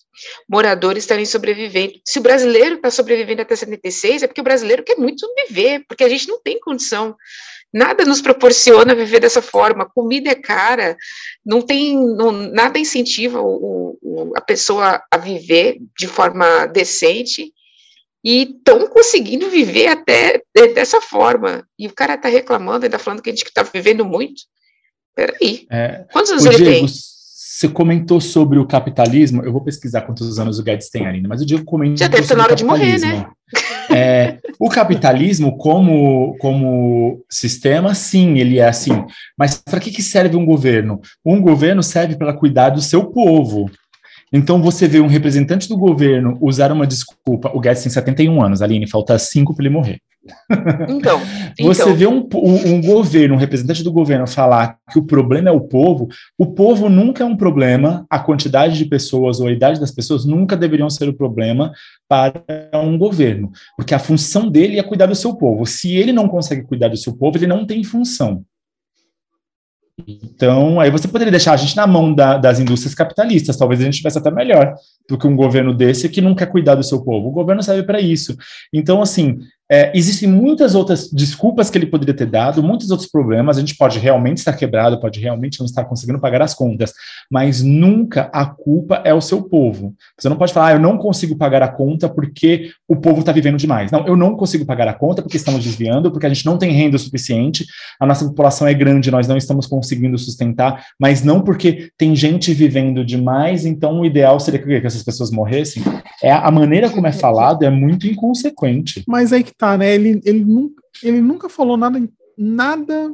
moradores estarem sobrevivendo. Se o brasileiro está sobrevivendo até 76, é porque o brasileiro quer muito viver, porque a gente não tem condição. Nada nos proporciona viver dessa forma. Comida é cara, não tem não, nada incentiva o, o, a pessoa a viver de forma decente e estão conseguindo viver até dessa forma. E o cara está reclamando, ainda falando que a gente está vivendo muito. Peraí. É, Quantos anos ele Diego, tem? Você comentou sobre o capitalismo. Eu vou pesquisar quantos anos o Guedes tem ainda, mas o Diego comentou Já deve estar na hora de morrer, né? É, o capitalismo, como, como sistema, sim, ele é assim. Mas para que, que serve um governo? Um governo serve para cuidar do seu povo. Então, você vê um representante do governo usar uma desculpa. O Guedes tem 71 anos, Aline, falta 5 para ele morrer. Então, <laughs> Você então vê um, um, um, governo, um representante do governo falar que o problema é o povo, o povo nunca é um problema, a quantidade de pessoas ou a idade das pessoas nunca deveriam ser o problema para um governo, porque a função dele é cuidar do seu povo. Se ele não consegue cuidar do seu povo, ele não tem função. Então, aí você poderia deixar a gente na mão da, das indústrias capitalistas, talvez a gente tivesse até melhor do que um governo desse que não quer cuidar do seu povo. O governo serve para isso. Então, assim, é, existem muitas outras desculpas que ele poderia ter dado, muitos outros problemas. A gente pode realmente estar quebrado, pode realmente não estar conseguindo pagar as contas, mas nunca a culpa é o seu povo. Você não pode falar, ah, eu não consigo pagar a conta porque o povo está vivendo demais. Não, eu não consigo pagar a conta porque estamos desviando, porque a gente não tem renda o suficiente, a nossa população é grande, nós não estamos conseguindo sustentar, mas não porque tem gente vivendo demais, então o ideal seria que essas pessoas morressem. É a maneira como é falado é muito inconsequente. Mas aí que tá, né? Ele, ele, nunca, ele nunca falou nada, nada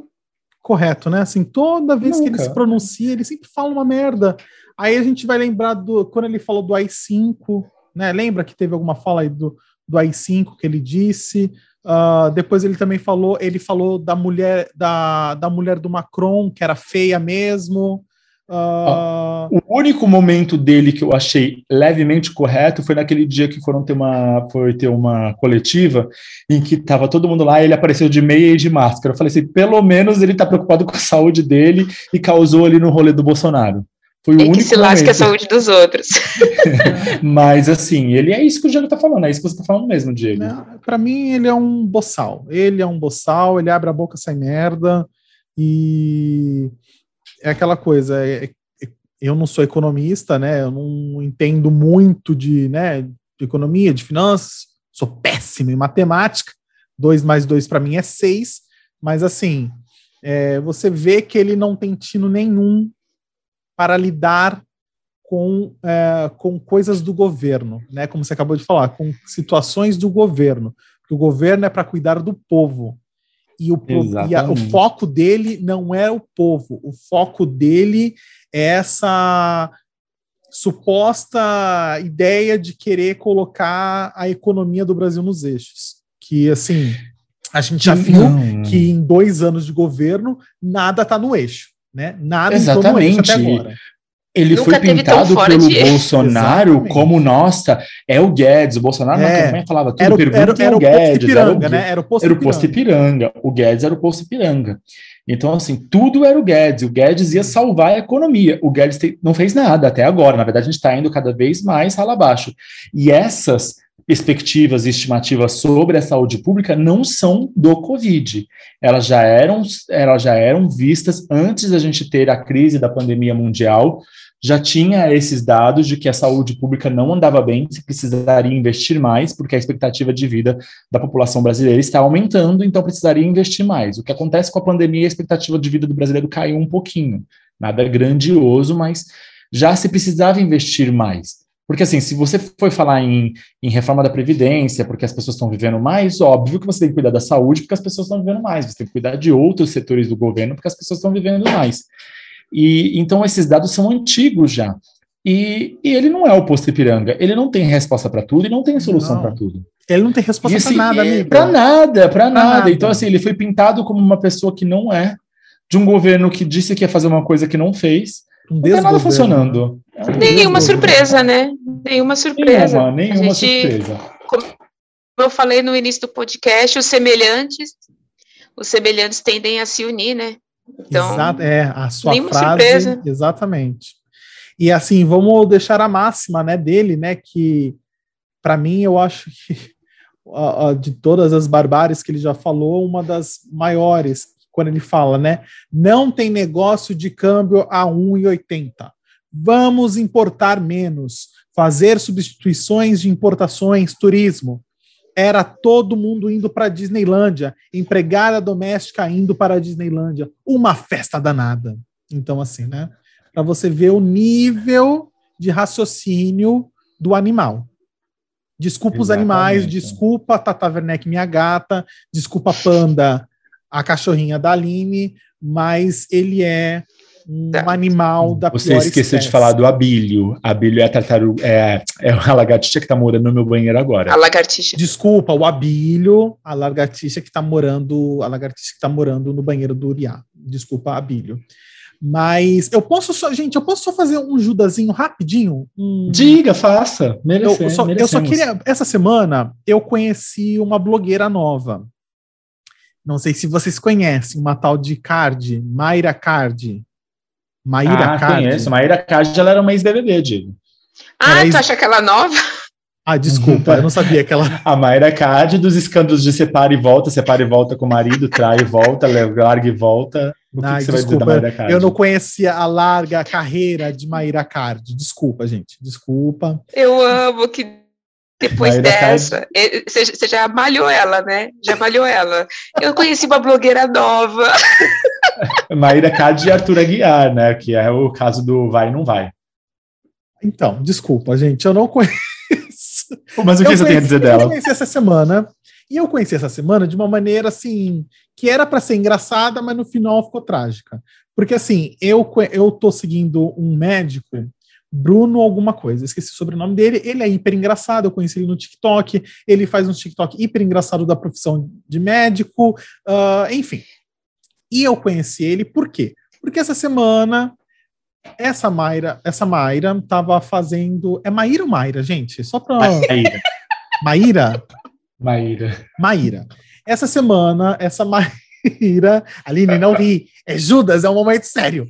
correto, né? Assim, toda vez nunca. que ele se pronuncia, ele sempre fala uma merda. Aí a gente vai lembrar do quando ele falou do AI-5, né? Lembra que teve alguma fala aí do, do AI-5 que ele disse? Uh, depois ele também falou, ele falou da mulher da, da mulher do Macron, que era feia mesmo. Uh... O único momento dele que eu achei levemente correto foi naquele dia que foram ter uma, foi ter uma coletiva em que estava todo mundo lá e ele apareceu de meia e de máscara. Eu falei assim, pelo menos ele está preocupado com a saúde dele e causou ali no rolê do Bolsonaro. Foi o e único que se lasque a saúde dos outros. <laughs> Mas assim, ele é isso que o Diego está falando, é isso que você está falando mesmo, Diego. Para mim, ele é um boçal. Ele é um boçal, ele abre a boca, sai merda e é aquela coisa, é, eu não sou economista, né? Eu não entendo muito de, né, de economia, de finanças, sou péssimo em matemática. 2 mais 2 para mim é 6, mas assim, é, você vê que ele não tem tino nenhum para lidar com, é, com coisas do governo, né? Como você acabou de falar, com situações do governo. Porque o governo é para cuidar do povo. E, o, e a, o foco dele não é o povo, o foco dele é essa suposta ideia de querer colocar a economia do Brasil nos eixos. Que, assim, A gente já viu não. que em dois anos de governo nada está no eixo, né? Nada Exatamente. Ele Nunca foi pintado pelo <laughs> Bolsonaro Exatamente. como, nossa, é o Guedes. O Bolsonaro é. na campanha falava tudo, era, pergunta era, era o Guedes. Ipiranga, era o, né? Era o posto, era o posto Ipiranga. O Guedes era o posto Ipiranga. Então, assim, tudo era o Guedes. O Guedes ia salvar a economia. O Guedes te, não fez nada até agora. Na verdade, a gente está indo cada vez mais rala abaixo. E essas perspectivas e estimativas sobre a saúde pública não são do Covid. Elas já eram, elas já eram vistas antes da gente ter a crise da pandemia mundial, já tinha esses dados de que a saúde pública não andava bem, se precisaria investir mais, porque a expectativa de vida da população brasileira está aumentando, então precisaria investir mais. O que acontece com a pandemia, a expectativa de vida do brasileiro caiu um pouquinho. Nada grandioso, mas já se precisava investir mais. Porque, assim, se você for falar em, em reforma da Previdência, porque as pessoas estão vivendo mais, óbvio que você tem que cuidar da saúde, porque as pessoas estão vivendo mais. Você tem que cuidar de outros setores do governo, porque as pessoas estão vivendo mais. E então esses dados são antigos já. E, e ele não é o posto Ipiranga. Ele não tem resposta para tudo e não tem solução para tudo. Ele não tem resposta para nada, amigo. Para nada, para nada. nada. Então, assim, ele foi pintado como uma pessoa que não é, de um governo que disse que ia fazer uma coisa que não fez um não tá nada funcionando. É um nenhuma surpresa, né? Nenhuma surpresa. Nenhuma, nenhuma gente, surpresa. Como eu falei no início do podcast, os semelhantes, os semelhantes tendem a se unir, né? Então, Exato, é, a sua frase, surpresa. exatamente. E assim, vamos deixar a máxima, né, dele, né, que para mim eu acho que de todas as barbáries que ele já falou, uma das maiores quando ele fala, né? Não tem negócio de câmbio a 1,80. Vamos importar menos, fazer substituições de importações, turismo. Era todo mundo indo para a Disneylândia, empregada doméstica indo para a Disneylândia. Uma festa danada. Então, assim, né? Para você ver o nível de raciocínio do animal. Desculpa Exatamente. os animais, desculpa Tata Werneck, minha gata, desculpa Panda, a cachorrinha da Aline, mas ele é um tá. animal da Você esqueceu espécie. de falar do abílio. Abílio é a tartaruga, é, é a lagartixa que está morando no meu banheiro agora. A lagartixa. Desculpa, o abílio, a lagartixa que está morando, a lagartixa que tá morando no banheiro do Uriá. Desculpa, abílio. Mas eu posso só, gente, eu posso só fazer um judazinho rapidinho? Um... Diga, faça. Merece, eu, só, eu só queria. Essa semana eu conheci uma blogueira nova. Não sei se vocês conhecem uma tal de Card, Mayra Card. Maíra ah, Card. conheço. Maíra Card, ela era uma ex-BBB, Diego. Ah, era tu acha aquela nova? Ah, desculpa, eu não sabia que ela... <laughs> A Mayra Card dos escândalos de separa e volta, separa e volta com o marido, trai e volta, larga e volta. O que, Ai, que você desculpa, vai dizer da Mayra Card? Eu não conhecia a larga carreira de Maíra Card. Desculpa, gente, desculpa. Eu amo que depois dessa, você já malhou ela, né? Já malhou ela. Eu conheci uma blogueira nova. <laughs> Maíra Cade e Arthur Aguiar, né? Que é o caso do vai e não vai. Então, desculpa, gente, eu não conheço. Mas o que eu você conheci, tem a dizer dela? Eu conheci essa semana, e eu conheci essa semana de uma maneira assim, que era para ser engraçada, mas no final ficou trágica. Porque assim, eu, eu tô seguindo um médico Bruno alguma coisa, esqueci o sobrenome dele. Ele é hiper engraçado, eu conheci ele no TikTok. Ele faz um TikTok hiper engraçado da profissão de médico, uh, enfim. E eu conheci ele por quê? Porque essa semana essa Mayra, essa Mayra tava fazendo. É Maíra ou Mayra, gente? Só pra. Maíra. Maíra? Maíra. Maíra. Essa semana, essa Maíra. Aline, não ri. É Judas, é um momento sério.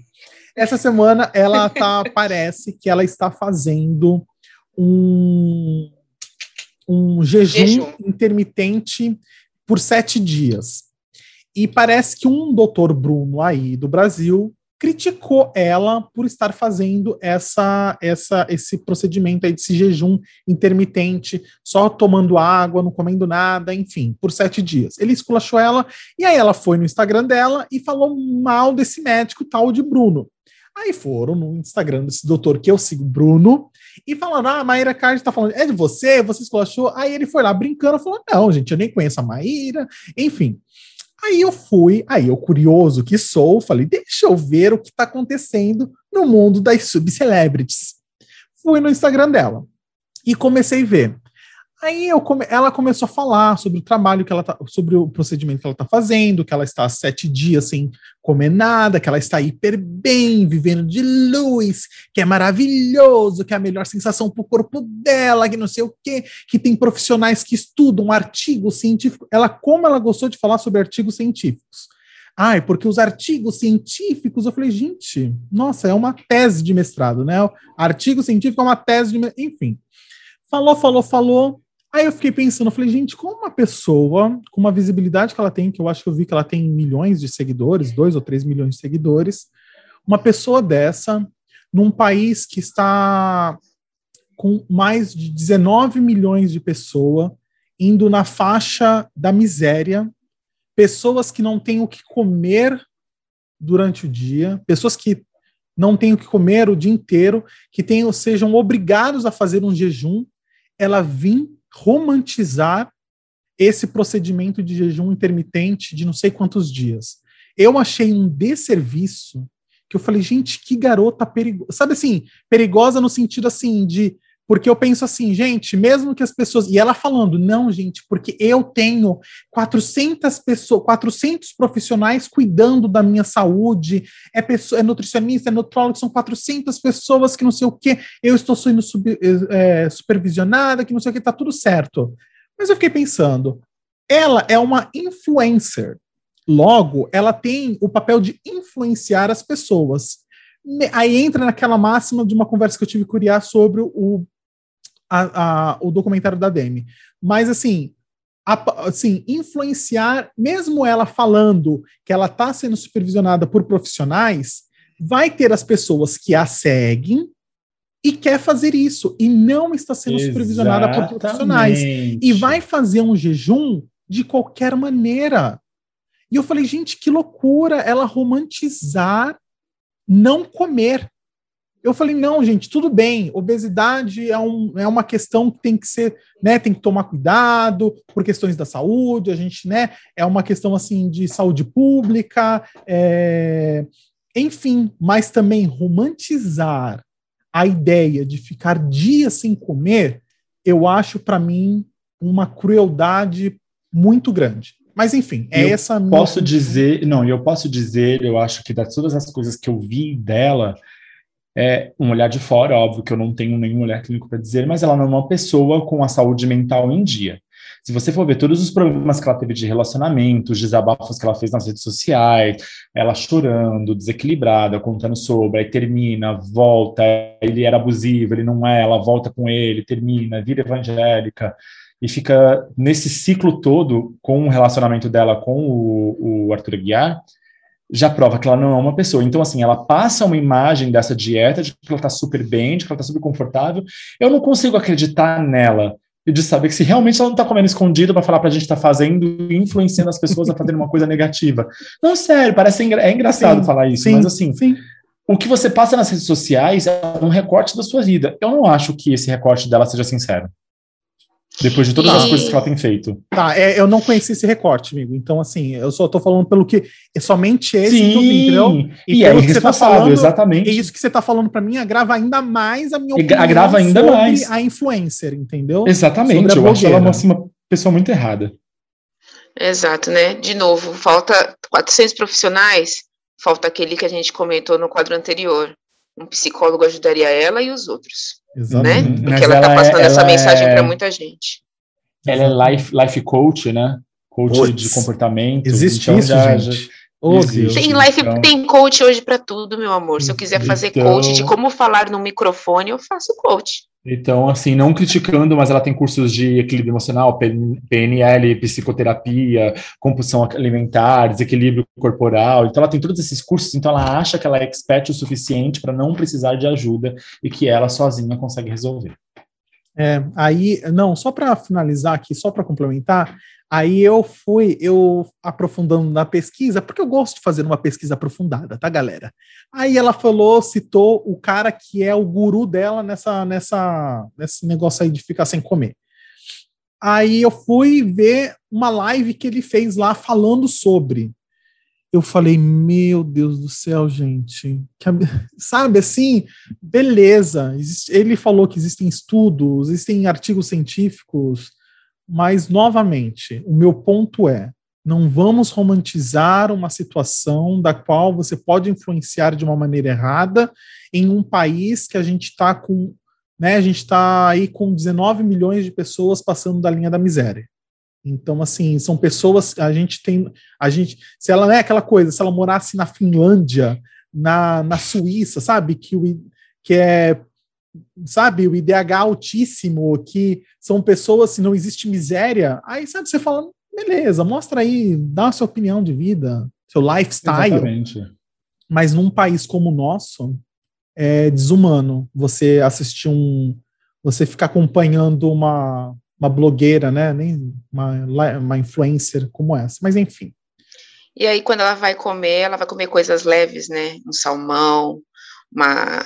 Essa semana ela tá, parece que ela está fazendo um, um jejum, jejum intermitente por sete dias. E parece que um doutor Bruno aí do Brasil criticou ela por estar fazendo essa, essa, esse procedimento aí desse jejum intermitente, só tomando água, não comendo nada, enfim, por sete dias. Ele esculachou ela e aí ela foi no Instagram dela e falou mal desse médico tal de Bruno. Aí foram no Instagram desse doutor que eu sigo, Bruno, e falaram: Ah, a Maíra Card tá falando, é de você? Você esculachou? Aí ele foi lá brincando, falou: Não, gente, eu nem conheço a Maíra, enfim. Aí eu fui, aí eu curioso que sou, falei: Deixa eu ver o que tá acontecendo no mundo das subcelebrities. Fui no Instagram dela e comecei a ver. Aí come, ela começou a falar sobre o trabalho que ela tá, sobre o procedimento que ela está fazendo, que ela está há sete dias sem comer nada, que ela está hiper bem, vivendo de luz, que é maravilhoso, que é a melhor sensação para o corpo dela, que não sei o quê, que tem profissionais que estudam artigos científicos. Ela, como ela gostou de falar sobre artigos científicos. Ai, porque os artigos científicos, eu falei, gente, nossa, é uma tese de mestrado, né? Artigo científico é uma tese de. Enfim. Falou, falou, falou. Aí eu fiquei pensando, eu falei, gente, como uma pessoa com uma visibilidade que ela tem, que eu acho que eu vi que ela tem milhões de seguidores, dois ou três milhões de seguidores, uma pessoa dessa, num país que está com mais de 19 milhões de pessoas, indo na faixa da miséria, pessoas que não têm o que comer durante o dia, pessoas que não têm o que comer o dia inteiro, que tenham, sejam obrigados a fazer um jejum, ela vim romantizar esse procedimento de jejum intermitente de não sei quantos dias. Eu achei um desserviço que eu falei, gente, que garota perigosa. Sabe assim, perigosa no sentido assim de porque eu penso assim, gente, mesmo que as pessoas. E ela falando, não, gente, porque eu tenho 400 pessoas, 400 profissionais cuidando da minha saúde, é, pessoa, é nutricionista, é nutrólogo, são 400 pessoas que não sei o quê, eu estou sendo sub, é, supervisionada, que não sei o que, tá tudo certo. Mas eu fiquei pensando, ela é uma influencer. Logo, ela tem o papel de influenciar as pessoas. Aí entra naquela máxima de uma conversa que eu tive com o sobre o a, a, o documentário da Demi. Mas, assim, a, assim, influenciar, mesmo ela falando que ela está sendo supervisionada por profissionais, vai ter as pessoas que a seguem e quer fazer isso, e não está sendo Exatamente. supervisionada por profissionais. E vai fazer um jejum de qualquer maneira. E eu falei, gente, que loucura ela romantizar não comer. Eu falei, não, gente, tudo bem, obesidade é, um, é uma questão que tem que ser, né, tem que tomar cuidado por questões da saúde, a gente, né, é uma questão, assim, de saúde pública, é, enfim, mas também romantizar a ideia de ficar dias sem comer, eu acho, para mim, uma crueldade muito grande. Mas enfim, é eu essa posso dizer, não, eu posso dizer, eu acho que das todas as coisas que eu vi dela, é um olhar de fora, óbvio que eu não tenho nenhum olhar clínico para dizer, mas ela não é uma pessoa com a saúde mental em dia. Se você for ver todos os problemas que ela teve de relacionamento, os desabafos que ela fez nas redes sociais, ela chorando, desequilibrada, contando sobre, aí termina, volta, ele era abusivo, ele não é, ela volta com ele, termina, vira evangélica, e fica nesse ciclo todo com o relacionamento dela com o, o Arthur Aguiar, já prova que ela não é uma pessoa. Então, assim, ela passa uma imagem dessa dieta, de que ela está super bem, de que ela está super confortável. Eu não consigo acreditar nela e de saber que se realmente ela não está comendo escondido para falar para a gente estar tá fazendo, influenciando as pessoas a fazerem uma coisa negativa. Não, sério, parece engra é engraçado sim, falar isso, sim, mas assim, sim. o que você passa nas redes sociais é um recorte da sua vida. Eu não acho que esse recorte dela seja sincero. Depois de todas e... as coisas que ela tem feito. Tá, é, eu não conheci esse recorte, amigo. Então, assim, eu só tô falando pelo que. É somente esse Sim, que eu vi, entendeu? E, e é que você tá falando, exatamente. E isso que você tá falando para mim agrava ainda mais a minha opinião. Agrava ainda sobre mais. a influencer, entendeu? Exatamente. Eu acho ela uma, assim, uma pessoa muito errada. Exato, né? De novo, falta 400 profissionais, falta aquele que a gente comentou no quadro anterior. Um psicólogo ajudaria ela e os outros. Exatamente. Né? Porque Mas ela está passando é, essa mensagem é... para muita gente. Ela é life, life coach, né? Coach Puts. de comportamento. Existe então isso, já, gente. Oh, tem life, então... tem coach hoje para tudo, meu amor. Se eu quiser fazer então... coach de como falar no microfone, eu faço coach. Então, assim, não criticando, mas ela tem cursos de equilíbrio emocional, PNL, psicoterapia, compulsão alimentar, desequilíbrio corporal. Então, ela tem todos esses cursos, então ela acha que ela é expert o suficiente para não precisar de ajuda e que ela sozinha consegue resolver. É, aí, não, só para finalizar aqui, só para complementar, aí eu fui, eu aprofundando na pesquisa, porque eu gosto de fazer uma pesquisa aprofundada, tá, galera? Aí ela falou, citou o cara que é o guru dela nessa, nessa, nesse negócio aí de ficar sem comer. Aí eu fui ver uma live que ele fez lá falando sobre. eu falei, meu Deus do céu, gente. <laughs> Sabe assim, beleza. Ele falou que existem estudos, existem artigos científicos, mas, novamente, o meu ponto é: não vamos romantizar uma situação da qual você pode influenciar de uma maneira errada em um país que a gente está com. Né, a gente está aí com 19 milhões de pessoas passando da linha da miséria. Então, assim, são pessoas. A gente tem. A gente. Se ela não é aquela coisa, se ela morasse na Finlândia, na, na Suíça, sabe? Que, o, que é. Sabe, o IDH altíssimo, que são pessoas, se não existe miséria, aí, sabe, você fala, beleza, mostra aí, dá a sua opinião de vida, seu lifestyle. Exatamente. Mas num país como o nosso, é desumano você assistir um. Você ficar acompanhando uma, uma blogueira, né? Nem uma, uma influencer como essa, mas enfim. E aí, quando ela vai comer, ela vai comer coisas leves, né? Um salmão, uma,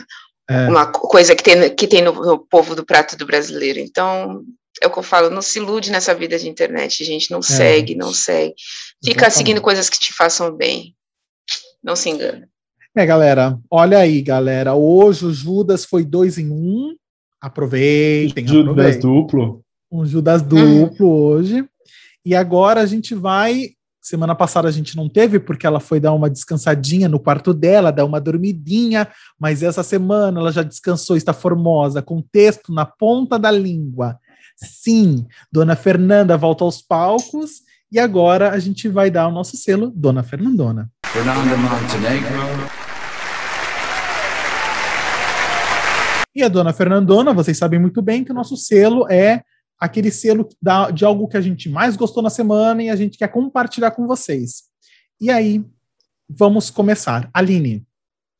é. uma coisa que tem, que tem no, no, povo do prato do brasileiro. Então, é o que eu falo, não se ilude nessa vida de internet, gente. Não é. segue, não segue. Fica Exatamente. seguindo coisas que te façam bem. Não se engana. É, galera, olha aí, galera. Hoje o Judas foi dois em um. Aproveitem. Judas aproveitem. duplo um Judas duplo uhum. hoje. E agora a gente vai. Semana passada a gente não teve, porque ela foi dar uma descansadinha no quarto dela, dar uma dormidinha, mas essa semana ela já descansou, está formosa, com texto na ponta da língua. Sim, Dona Fernanda volta aos palcos e agora a gente vai dar o nosso selo Dona Fernandona. Fernanda Montenegro. E a Dona Fernandona, vocês sabem muito bem que o nosso selo é aquele selo de algo que a gente mais gostou na semana e a gente quer compartilhar com vocês. E aí, vamos começar. Aline,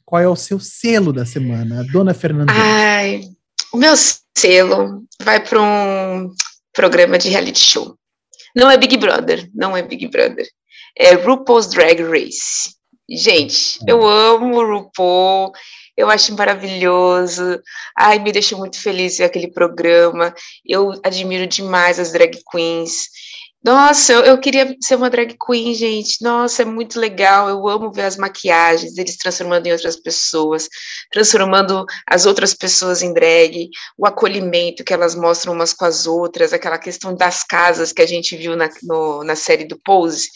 qual é o seu selo da semana, Dona Fernanda? Ai, o meu selo vai para um programa de reality show. Não é Big Brother, não é Big Brother. É RuPaul's Drag Race. Gente, eu amo o RuPaul, eu acho maravilhoso. Ai, me deixa muito feliz ver aquele programa. Eu admiro demais as drag queens. Nossa, eu, eu, queria ser uma drag queen, gente. Nossa, é muito legal. Eu amo ver as maquiagens, eles transformando em outras pessoas, transformando as outras pessoas em drag, o acolhimento que elas mostram umas com as outras, aquela questão das casas que a gente viu na, no, na série do Pose.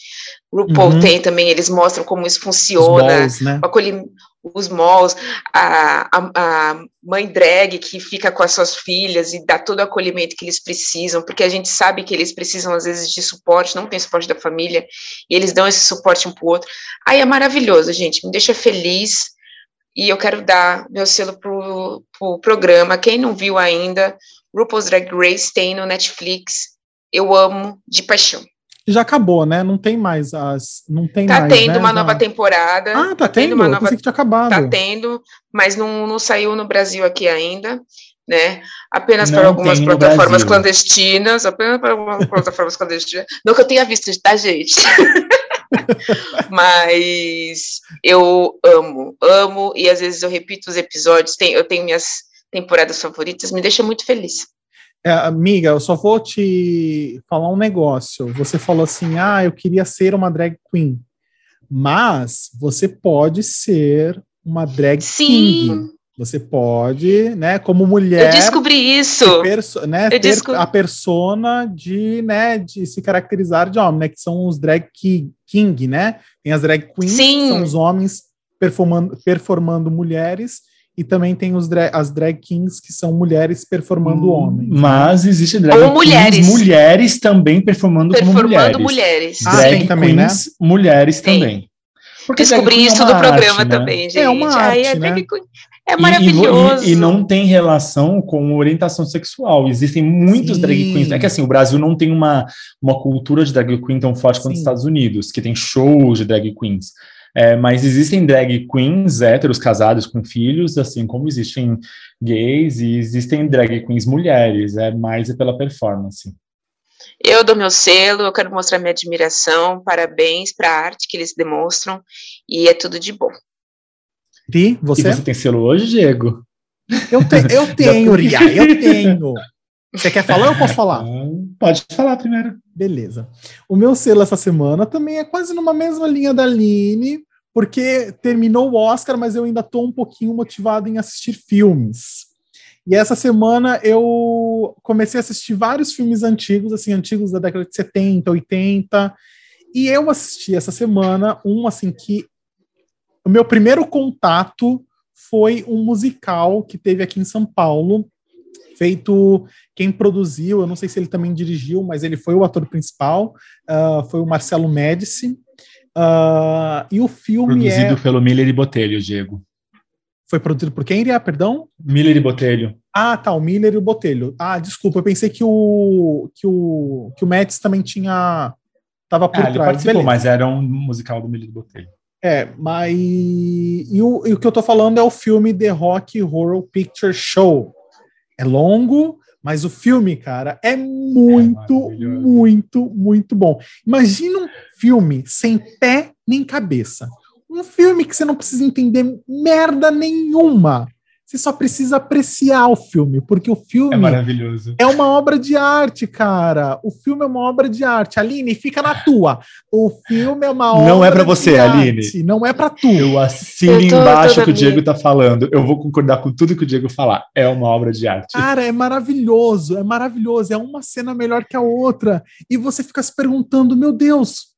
O RuPaul uhum. tem também, eles mostram como isso funciona, balls, né? o, acolhimento, os malls, a, a, a, mãe drag que fica com as suas filhas e dá todo o acolhimento que eles precisam, porque a gente sabe que eles precisam, às vezes, de suporte, não tem suporte da família, e eles dão esse suporte um para o outro. Aí é maravilhoso, gente, me deixa feliz, e eu quero dar meu selo pro, pro programa. Quem não viu ainda, RuPaul's Drag Race tem no Netflix. Eu amo de paixão já acabou, né? Não tem mais as. Não tem tá mais, tendo né? uma nova temporada. Ah, tá, tá tendo? tendo uma nova... que tinha acabado. Tá tendo, mas não, não saiu no Brasil aqui ainda, né? Apenas não para algumas plataformas clandestinas, apenas para algumas <laughs> plataformas clandestinas. Não que eu tenha visto, tá, gente? <laughs> mas eu amo, amo, e às vezes eu repito os episódios, tem, eu tenho minhas temporadas favoritas, me deixa muito feliz. É, amiga, eu só vou te falar um negócio. Você falou assim: ah, eu queria ser uma drag queen. Mas você pode ser uma drag Sim. king. Você pode, né, como mulher. Eu descobri isso. Perso né, eu descobri... a persona de, né, de se caracterizar de homem, né, que são os drag king, né? Tem as drag queens, Sim. que são os homens performando, performando mulheres, e também tem os dra as drag kings que são mulheres performando hum, homens. Né? Mas existe drag Ou mulheres. mulheres também performando, performando como mulheres. mulheres. Ah, drag também, né? mulheres tem. também. Porque Descobri isso é do programa né? também, gente. É uma arte, Ai, é, né? é maravilhoso. E, e, e, não tem relação com orientação sexual. Existem muitos Sim. drag queens. É que assim, o Brasil não tem uma, uma cultura de drag queen tão forte quanto os Estados Unidos, que tem shows de drag queens. É, mas existem drag queens héteros casados com filhos, assim como existem gays e existem drag queens mulheres, é mais pela performance. Eu dou meu selo, eu quero mostrar minha admiração, parabéns para a arte que eles demonstram e é tudo de bom. Ri, você? E você tem selo hoje, Diego? Eu, te, eu <laughs> tenho, Ria, eu tenho. Você quer falar ou eu posso falar? Pode falar primeiro. Beleza. O meu selo essa semana também é quase numa mesma linha da Aline, porque terminou o Oscar, mas eu ainda estou um pouquinho motivado em assistir filmes. E essa semana eu comecei a assistir vários filmes antigos, assim, antigos da década de 70, 80. E eu assisti essa semana um, assim, que o meu primeiro contato foi um musical que teve aqui em São Paulo, feito quem produziu, eu não sei se ele também dirigiu, mas ele foi o ator principal, uh, foi o Marcelo Médici. Uh, e o filme Produzido é... pelo Miller e Botelho, Diego. Foi produzido por quem, Iria? Perdão? Miller e Botelho. Ah, tá, o Miller e o Botelho. Ah, desculpa, eu pensei que o que o, que o Médici também tinha... Tava por ah, trás. Ele participou, mas era um musical do Miller e Botelho. É, mas... E o, e o que eu tô falando é o filme The Rock Horror Picture Show, é longo, mas o filme, cara, é muito, é muito, muito bom. Imagina um filme sem pé nem cabeça. Um filme que você não precisa entender merda nenhuma. Você só precisa apreciar o filme, porque o filme é maravilhoso. É uma obra de arte, cara. O filme é uma obra de arte. Aline, fica na tua. O filme é uma obra Não é para você, Aline. Arte. Não é para tu. Eu assino eu embaixo o que o Diego tá falando. Eu vou concordar com tudo que o Diego falar. É uma obra de arte. Cara, é maravilhoso, é maravilhoso. É uma cena melhor que a outra. E você fica se perguntando, meu Deus,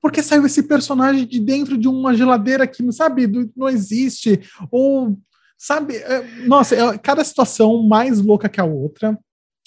por que saiu esse personagem de dentro de uma geladeira que, sabe, não existe? Ou Sabe? É, nossa, é cada situação mais louca que a outra.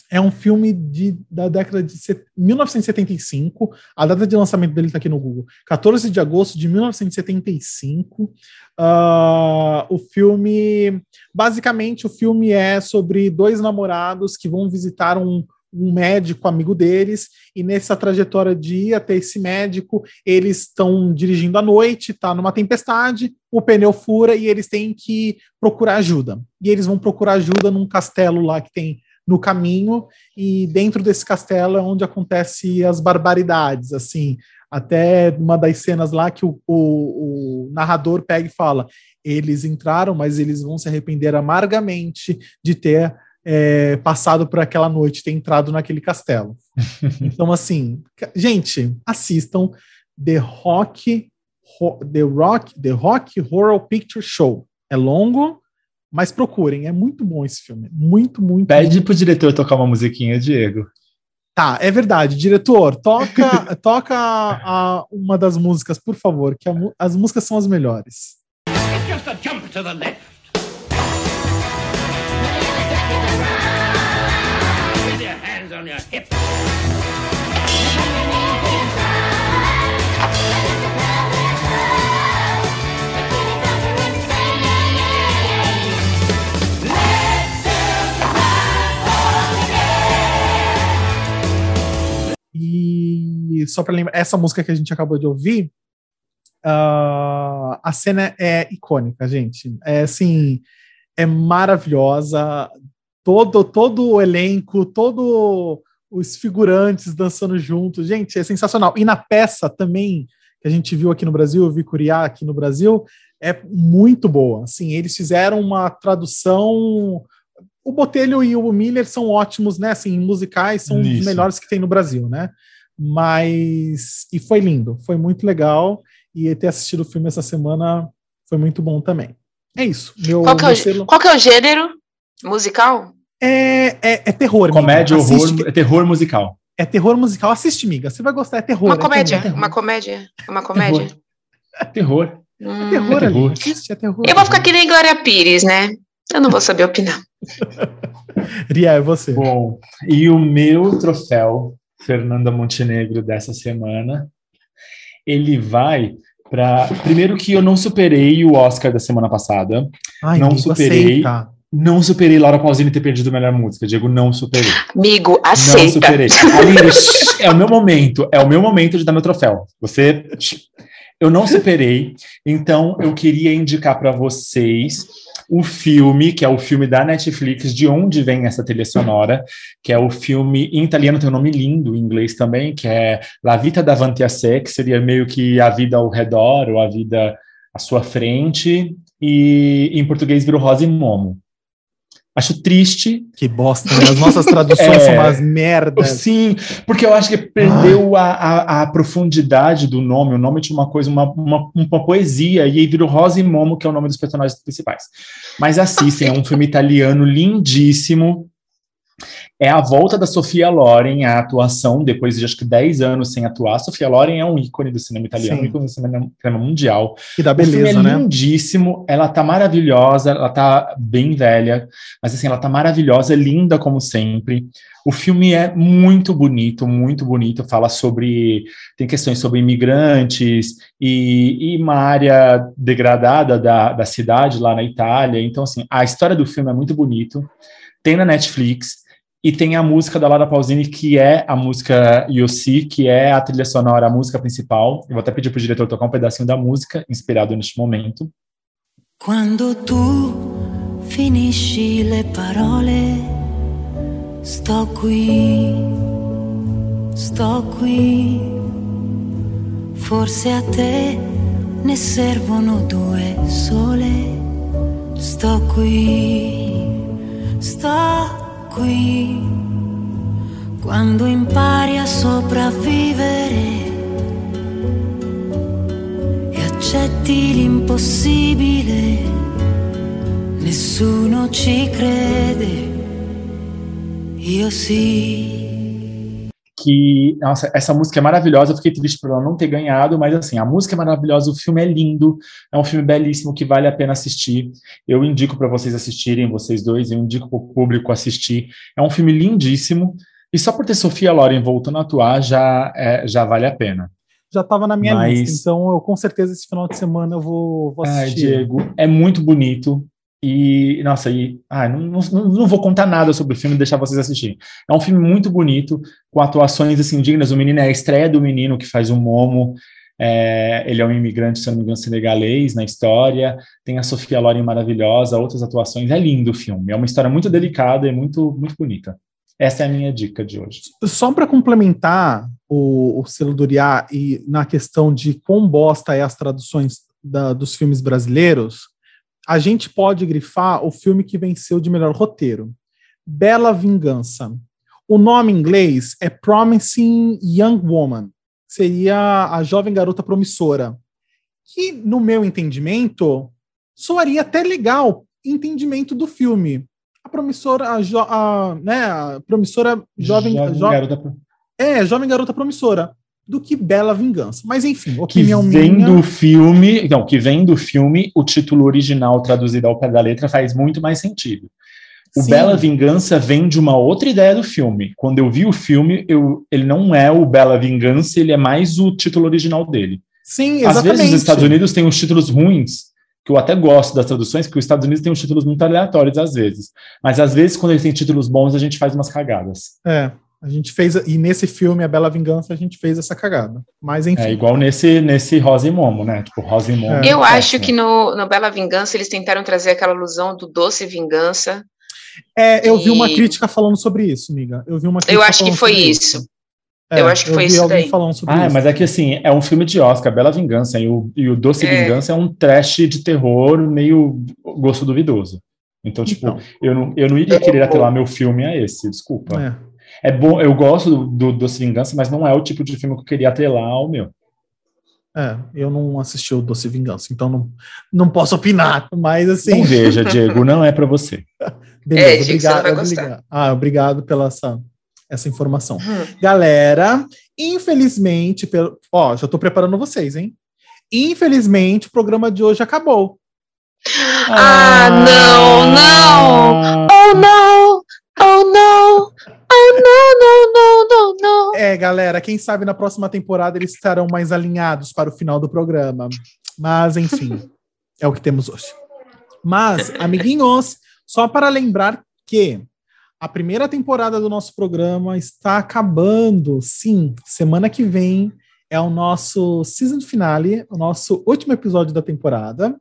É um filme de, da década de 1975. A data de lançamento dele está aqui no Google. 14 de agosto de 1975. Uh, ah, o filme. Basicamente, o filme é sobre dois namorados que vão visitar um, um médico amigo deles, e nessa trajetória de ir até esse médico, eles estão dirigindo à noite, está numa tempestade, o pneu fura e eles têm que procurar ajuda. E eles vão procurar ajuda num castelo lá que tem no caminho, e dentro desse castelo é onde acontecem as barbaridades, assim, até uma das cenas lá que o, o, o narrador pega e fala: eles entraram, mas eles vão se arrepender amargamente de ter é, passado por aquela noite, ter entrado naquele castelo. <laughs> então, assim, gente, assistam The Rock, The Rock, The Rock Horror Picture Show. É longo, mas procurem, é muito bom esse filme. Muito, muito. Pede muito... pro diretor tocar uma musiquinha, Diego. Tá, é verdade. Diretor, toca, <laughs> toca a, uma das músicas, por favor, que a, as músicas são as melhores. It's just a jump to the left. Your hip. E só para lembrar, essa música que a gente acabou de ouvir, uh, a cena é icônica, gente. É assim, é maravilhosa todo, todo o elenco, todos os figurantes dançando juntos. Gente, é sensacional. E na peça também, que a gente viu aqui no Brasil, eu vi Curiá aqui no Brasil, é muito boa. Assim, eles fizeram uma tradução. O Botelho e o Miller são ótimos, né? Assim, musicais são Isso. os melhores que tem no Brasil, né? Mas. E foi lindo, foi muito legal. E ter assistido o filme essa semana foi muito bom também. É isso. Meu, qual, que é o, selo... qual que é o gênero? Musical? É, é, é terror. Comédia, horror, Assiste... é terror musical. É terror musical. Assiste, miga. Você vai gostar. É terror. Uma é comédia. Terror, uma comédia. Uma comédia. Terror. Hum. É terror, é terror. Assiste, é terror. Eu vou ficar que nem Glória Pires, né? Eu não vou saber opinar. <laughs> Ria, é você. Bom, e o meu troféu, Fernanda Montenegro, dessa semana, ele vai para. Primeiro que eu não superei o Oscar da semana passada. Ai, não amigo, superei. Aceita. Não superei Laura Pausini ter perdido a melhor música. Diego, não superei. Amigo, aceita. Não superei. Aline, é o meu momento. É o meu momento de dar meu troféu. Você. Eu não superei. Então, eu queria indicar para vocês o filme, que é o filme da Netflix, de onde vem essa trilha sonora, que é o filme, em italiano tem um nome lindo, em inglês também, que é La Vita Davanti a Sé, que seria meio que a vida ao redor, ou a vida à sua frente, e em português virou Rosa e Momo. Acho triste. Que bosta, né? As nossas traduções <laughs> é, são umas merdas. Sim, porque eu acho que perdeu a, a, a, profundidade do nome. O nome tinha uma coisa, uma, uma, uma, poesia, e aí virou Rosa e Momo, que é o nome dos personagens principais. Mas assistem, é um filme italiano lindíssimo. É a volta da Sofia Loren à atuação, depois de acho que 10 anos sem atuar. Sofia Loren é um ícone do cinema italiano, um ícone do cinema mundial. E da beleza, o filme é né? lindíssimo, ela tá maravilhosa, ela tá bem velha, mas assim, ela tá maravilhosa, linda como sempre. O filme é muito bonito, muito bonito. Fala sobre. Tem questões sobre imigrantes e, e uma área degradada da, da cidade lá na Itália. Então, assim, a história do filme é muito bonito. Tem na Netflix. E tem a música da Laura Pausini, que é a música Yossi, que é a trilha sonora, a música principal. Eu vou até pedir para o diretor tocar um pedacinho da música, inspirado neste momento. Quando tu finisci le parole, sto qui, sto qui. Forse a te ne servono due sole. Sto qui, sto qui quando impari a sopravvivere e accetti l'impossibile, nessuno ci crede, io sì. Que, nossa, essa música é maravilhosa, eu fiquei triste por ela não ter ganhado, mas assim, a música é maravilhosa, o filme é lindo, é um filme belíssimo que vale a pena assistir. Eu indico para vocês assistirem, vocês dois, eu indico para o público assistir. É um filme lindíssimo, e só por ter Sofia Loren voltando a atuar já, é, já vale a pena. Já estava na minha mas... lista, então eu com certeza esse final de semana eu vou, vou assistir. Ai, Diego, é muito bonito. E, nossa, e, ah, não, não, não, vou contar nada sobre o filme, deixar vocês assistirem. É um filme muito bonito, com atuações assim dignas. O menino é a estreia do menino que faz o Momo. É, ele é um imigrante, se não me engano, senegalês na história. Tem a Sofia Loren maravilhosa, outras atuações. É lindo o filme. É uma história muito delicada e muito, muito bonita. Essa é a minha dica de hoje. Só para complementar o, o selo do Uriá e na questão de quão bosta é as traduções da, dos filmes brasileiros, a gente pode grifar o filme que venceu de melhor roteiro. Bela Vingança. O nome em inglês é Promising Young Woman. Seria a jovem garota promissora. Que, no meu entendimento, soaria até legal entendimento do filme. A promissora, a, jo, a, né, a promissora jovem, jovem jo, garota. É, jovem garota promissora do que Bela Vingança. Mas enfim, opinião que vem minha. do filme, não, que vem do filme, o título original traduzido ao pé da letra faz muito mais sentido. O Sim. Bela Vingança vem de uma outra ideia do filme. Quando eu vi o filme, eu, ele não é o Bela Vingança, ele é mais o título original dele. Sim, exatamente. Às vezes os Estados Unidos têm os títulos ruins, que eu até gosto das traduções, porque os Estados Unidos têm uns títulos muito aleatórios às vezes. Mas às vezes, quando eles têm títulos bons, a gente faz umas cagadas. É, a gente fez, e nesse filme, A Bela Vingança, a gente fez essa cagada. Mas enfim. É igual nesse, nesse Rosa e Momo, né? Tipo, Rosa e Momo. É. Eu acho que no, no Bela Vingança eles tentaram trazer aquela alusão do doce vingança. É, eu e... vi uma crítica falando sobre isso, amiga. Eu vi uma Eu acho que foi isso. isso. É, eu acho que eu foi isso daí. Falando sobre ah, isso. mas é que assim, é um filme de Oscar, Bela Vingança, e o, e o Doce é. Vingança é um trash de terror meio gosto duvidoso. Então, tipo, então. Eu, não, eu não iria querer atrelar meu filme a esse, desculpa. É. É bom, eu gosto do, do Doce Vingança, mas não é o tipo de filme que eu queria atrelar ao meu. É, eu não assisti o Doce Vingança, então não, não posso opinar, mas assim. Não veja, <laughs> Diego, não é para você. Beleza, é, obrigado. Obrigado. Ah, obrigado pela essa, essa informação. Hum. Galera, infelizmente, pelo, ó, já tô preparando vocês, hein? Infelizmente, o programa de hoje acabou. Ah, ah não, não! Oh, não! Oh, não! Não, não, não, não, não. É, galera, quem sabe na próxima temporada eles estarão mais alinhados para o final do programa. Mas, enfim, <laughs> é o que temos hoje. Mas, amiguinhos, só para lembrar que a primeira temporada do nosso programa está acabando. Sim, semana que vem é o nosso season finale, o nosso último episódio da temporada.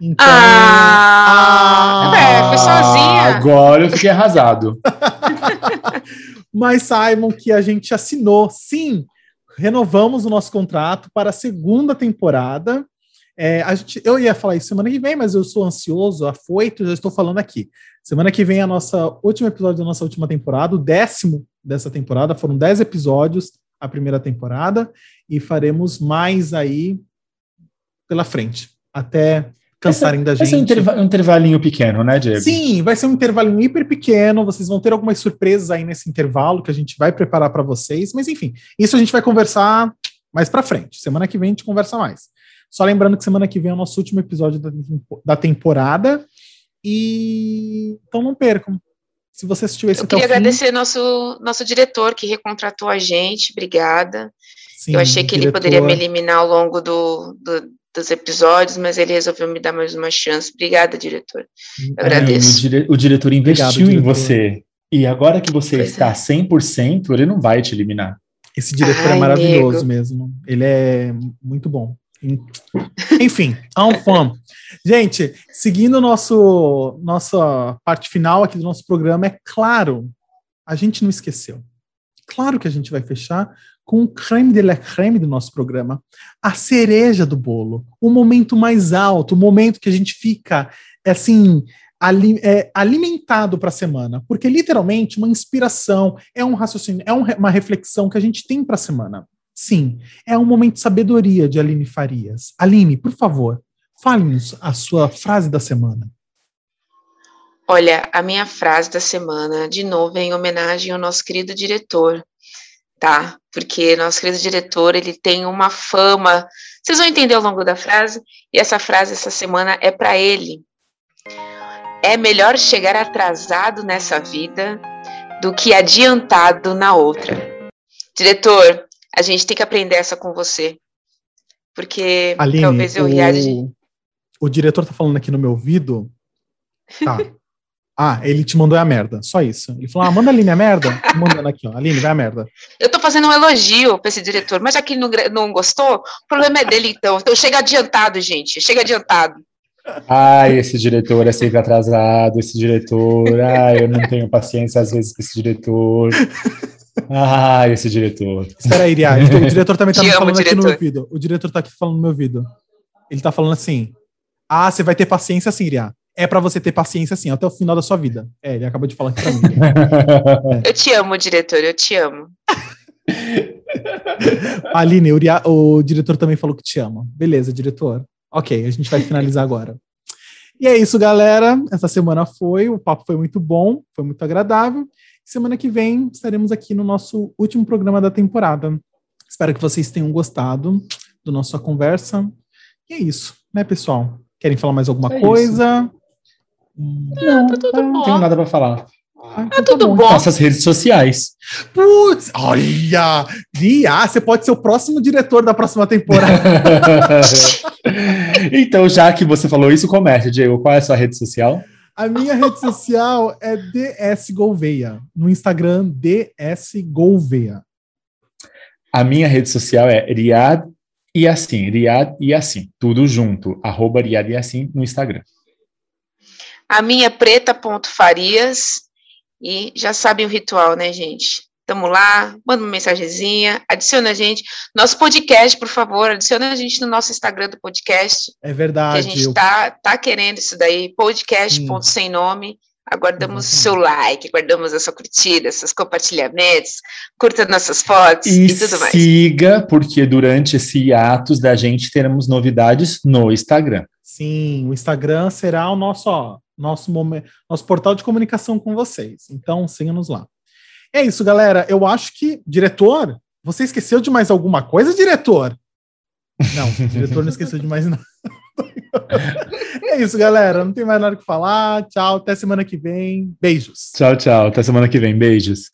Então. Ah, ah, é, foi sozinha. Agora eu fiquei arrasado. <laughs> Mas saibam que a gente assinou, sim, renovamos o nosso contrato para a segunda temporada. É, a gente, eu ia falar isso semana que vem, mas eu sou ansioso, afoito, já estou falando aqui. Semana que vem é a nossa último episódio da nossa última temporada, o décimo dessa temporada. Foram dez episódios a primeira temporada e faremos mais aí pela frente, até cansarem da Vai ser um, gente. interva- um intervalinho pequeno, né, Diego? Sim, vai ser um intervalinho hiper pequeno. Vocês vão ter algumas surpresas aí nesse intervalo que a gente vai preparar para vocês. Mas enfim, isso a gente vai conversar mais para frente. Semana que vem a gente conversa mais. Só lembrando que semana que vem é o nosso último episódio da, da temporada. E então não percam. Se você assistiu esse Eu queria fim, agradecer nosso, nosso diretor que recontratou a gente, obrigada. sim, eu achei que ele diretor, poderia me eliminar ao longo do, do- dos episódios, mas ele resolveu me dar mais uma chance. Obrigada, diretor. Eu É, agradeço. o, dire- o diretor investiu Obrigado, em diretor. você. E agora que você Pois está é. 100%, ele não vai te eliminar. Esse diretor é Ai, maravilhoso nego. mesmo. Ele é muito bom. Enfim, <laughs> Anfam. Gente, seguindo nosso nossa parte final aqui do nosso programa, é claro, a gente não esqueceu. Claro que a gente vai fechar com o creme de la creme do nosso programa, a cereja do bolo, o momento mais alto, o momento que a gente fica assim ali- é, alimentado para a semana, porque literalmente uma inspiração é um raciocínio, é um uma reflexão que a gente tem para a semana. Sim, é um momento de sabedoria de Aline Farias. Aline, por favor, fale-nos a sua frase da semana. Olha, a minha frase da semana, de novo, é em homenagem ao nosso querido diretor, tá? Porque nosso querido diretor, ele tem uma fama. Vocês vão entender ao longo da frase, e essa frase essa semana é para ele. É melhor chegar atrasado nessa vida do que adiantado na outra. Diretor, a gente tem que aprender essa com você. Porque Aline, talvez eu o, o diretor tá falando aqui no meu ouvido. Tá. <laughs> Ah, ele te mandou a merda, só isso. Ele falou: ah, manda a Aline a merda. <laughs> Tô mandando aqui, ó. Aline, vai a merda. Eu tô fazendo um elogio para esse diretor, mas já que ele não, não gostou, o problema é dele, então. Então chega adiantado, gente. Chega adiantado. Ai, esse diretor é sempre atrasado, esse diretor. Ai, eu não tenho paciência às vezes com esse diretor. Ai, esse diretor. Espera aí, Iria. O diretor também tá <laughs> Te me amo, falando aqui no meu ouvido. O diretor tá aqui falando no meu ouvido. Ele tá falando assim: ah, você vai ter paciência sim, Iria. É pra você ter paciência sim, até o final da sua vida. É, ele acabou de falar aqui pra mim. <laughs> Eu te amo, diretor, eu te amo. <laughs> Aline, o, o diretor também falou que te ama. Beleza, diretor. Ok, a gente vai finalizar agora. E é isso, galera. Essa semana foi, o papo foi muito bom, foi muito agradável. Semana que vem estaremos aqui no nosso último programa da temporada. Espero que vocês tenham gostado do nossa conversa. E é isso, né, pessoal? Querem falar mais alguma É coisa? Hum, Não, tá tudo não bom. tenho nada para falar. ah, então Tá tudo bom. Nossas redes sociais. Putz, olha! Ria, você pode ser o próximo diretor da próxima temporada. <laughs> então, já que você falou isso, comece, Diego. Qual é a sua rede social? A minha rede social é DS Gouveia. No Instagram, DS Gouveia. A minha rede social é Riad e assim, Riad e assim, tudo junto, arroba Riad e assim no Instagram. A minha é preta.farias. E já sabem o ritual, né, gente? Tamo lá, manda uma mensagenzinha, adiciona a gente. Nosso podcast, por favor, adiciona a gente no nosso Instagram do podcast. É que a verdade. gente eu- tá, tá querendo isso daí, podcast ponto sem nome. Aguardamos o seu like, aguardamos a sua curtida, seus compartilhamentos, curta nossas fotos e, E tudo mais. siga, porque durante esse atos da gente teremos novidades no Instagram. Sim, o Instagram será o nosso, ó, nosso, momento, nosso portal de comunicação com vocês. Então, siga-nos lá. É isso, galera. Eu acho que, diretor, você esqueceu de mais alguma coisa, diretor? Não, o diretor não esqueceu de mais nada. <laughs> É isso, galera. Não tem mais nada que falar. Tchau, até semana que vem. Beijos. Tchau, tchau. Até semana que vem. Beijos.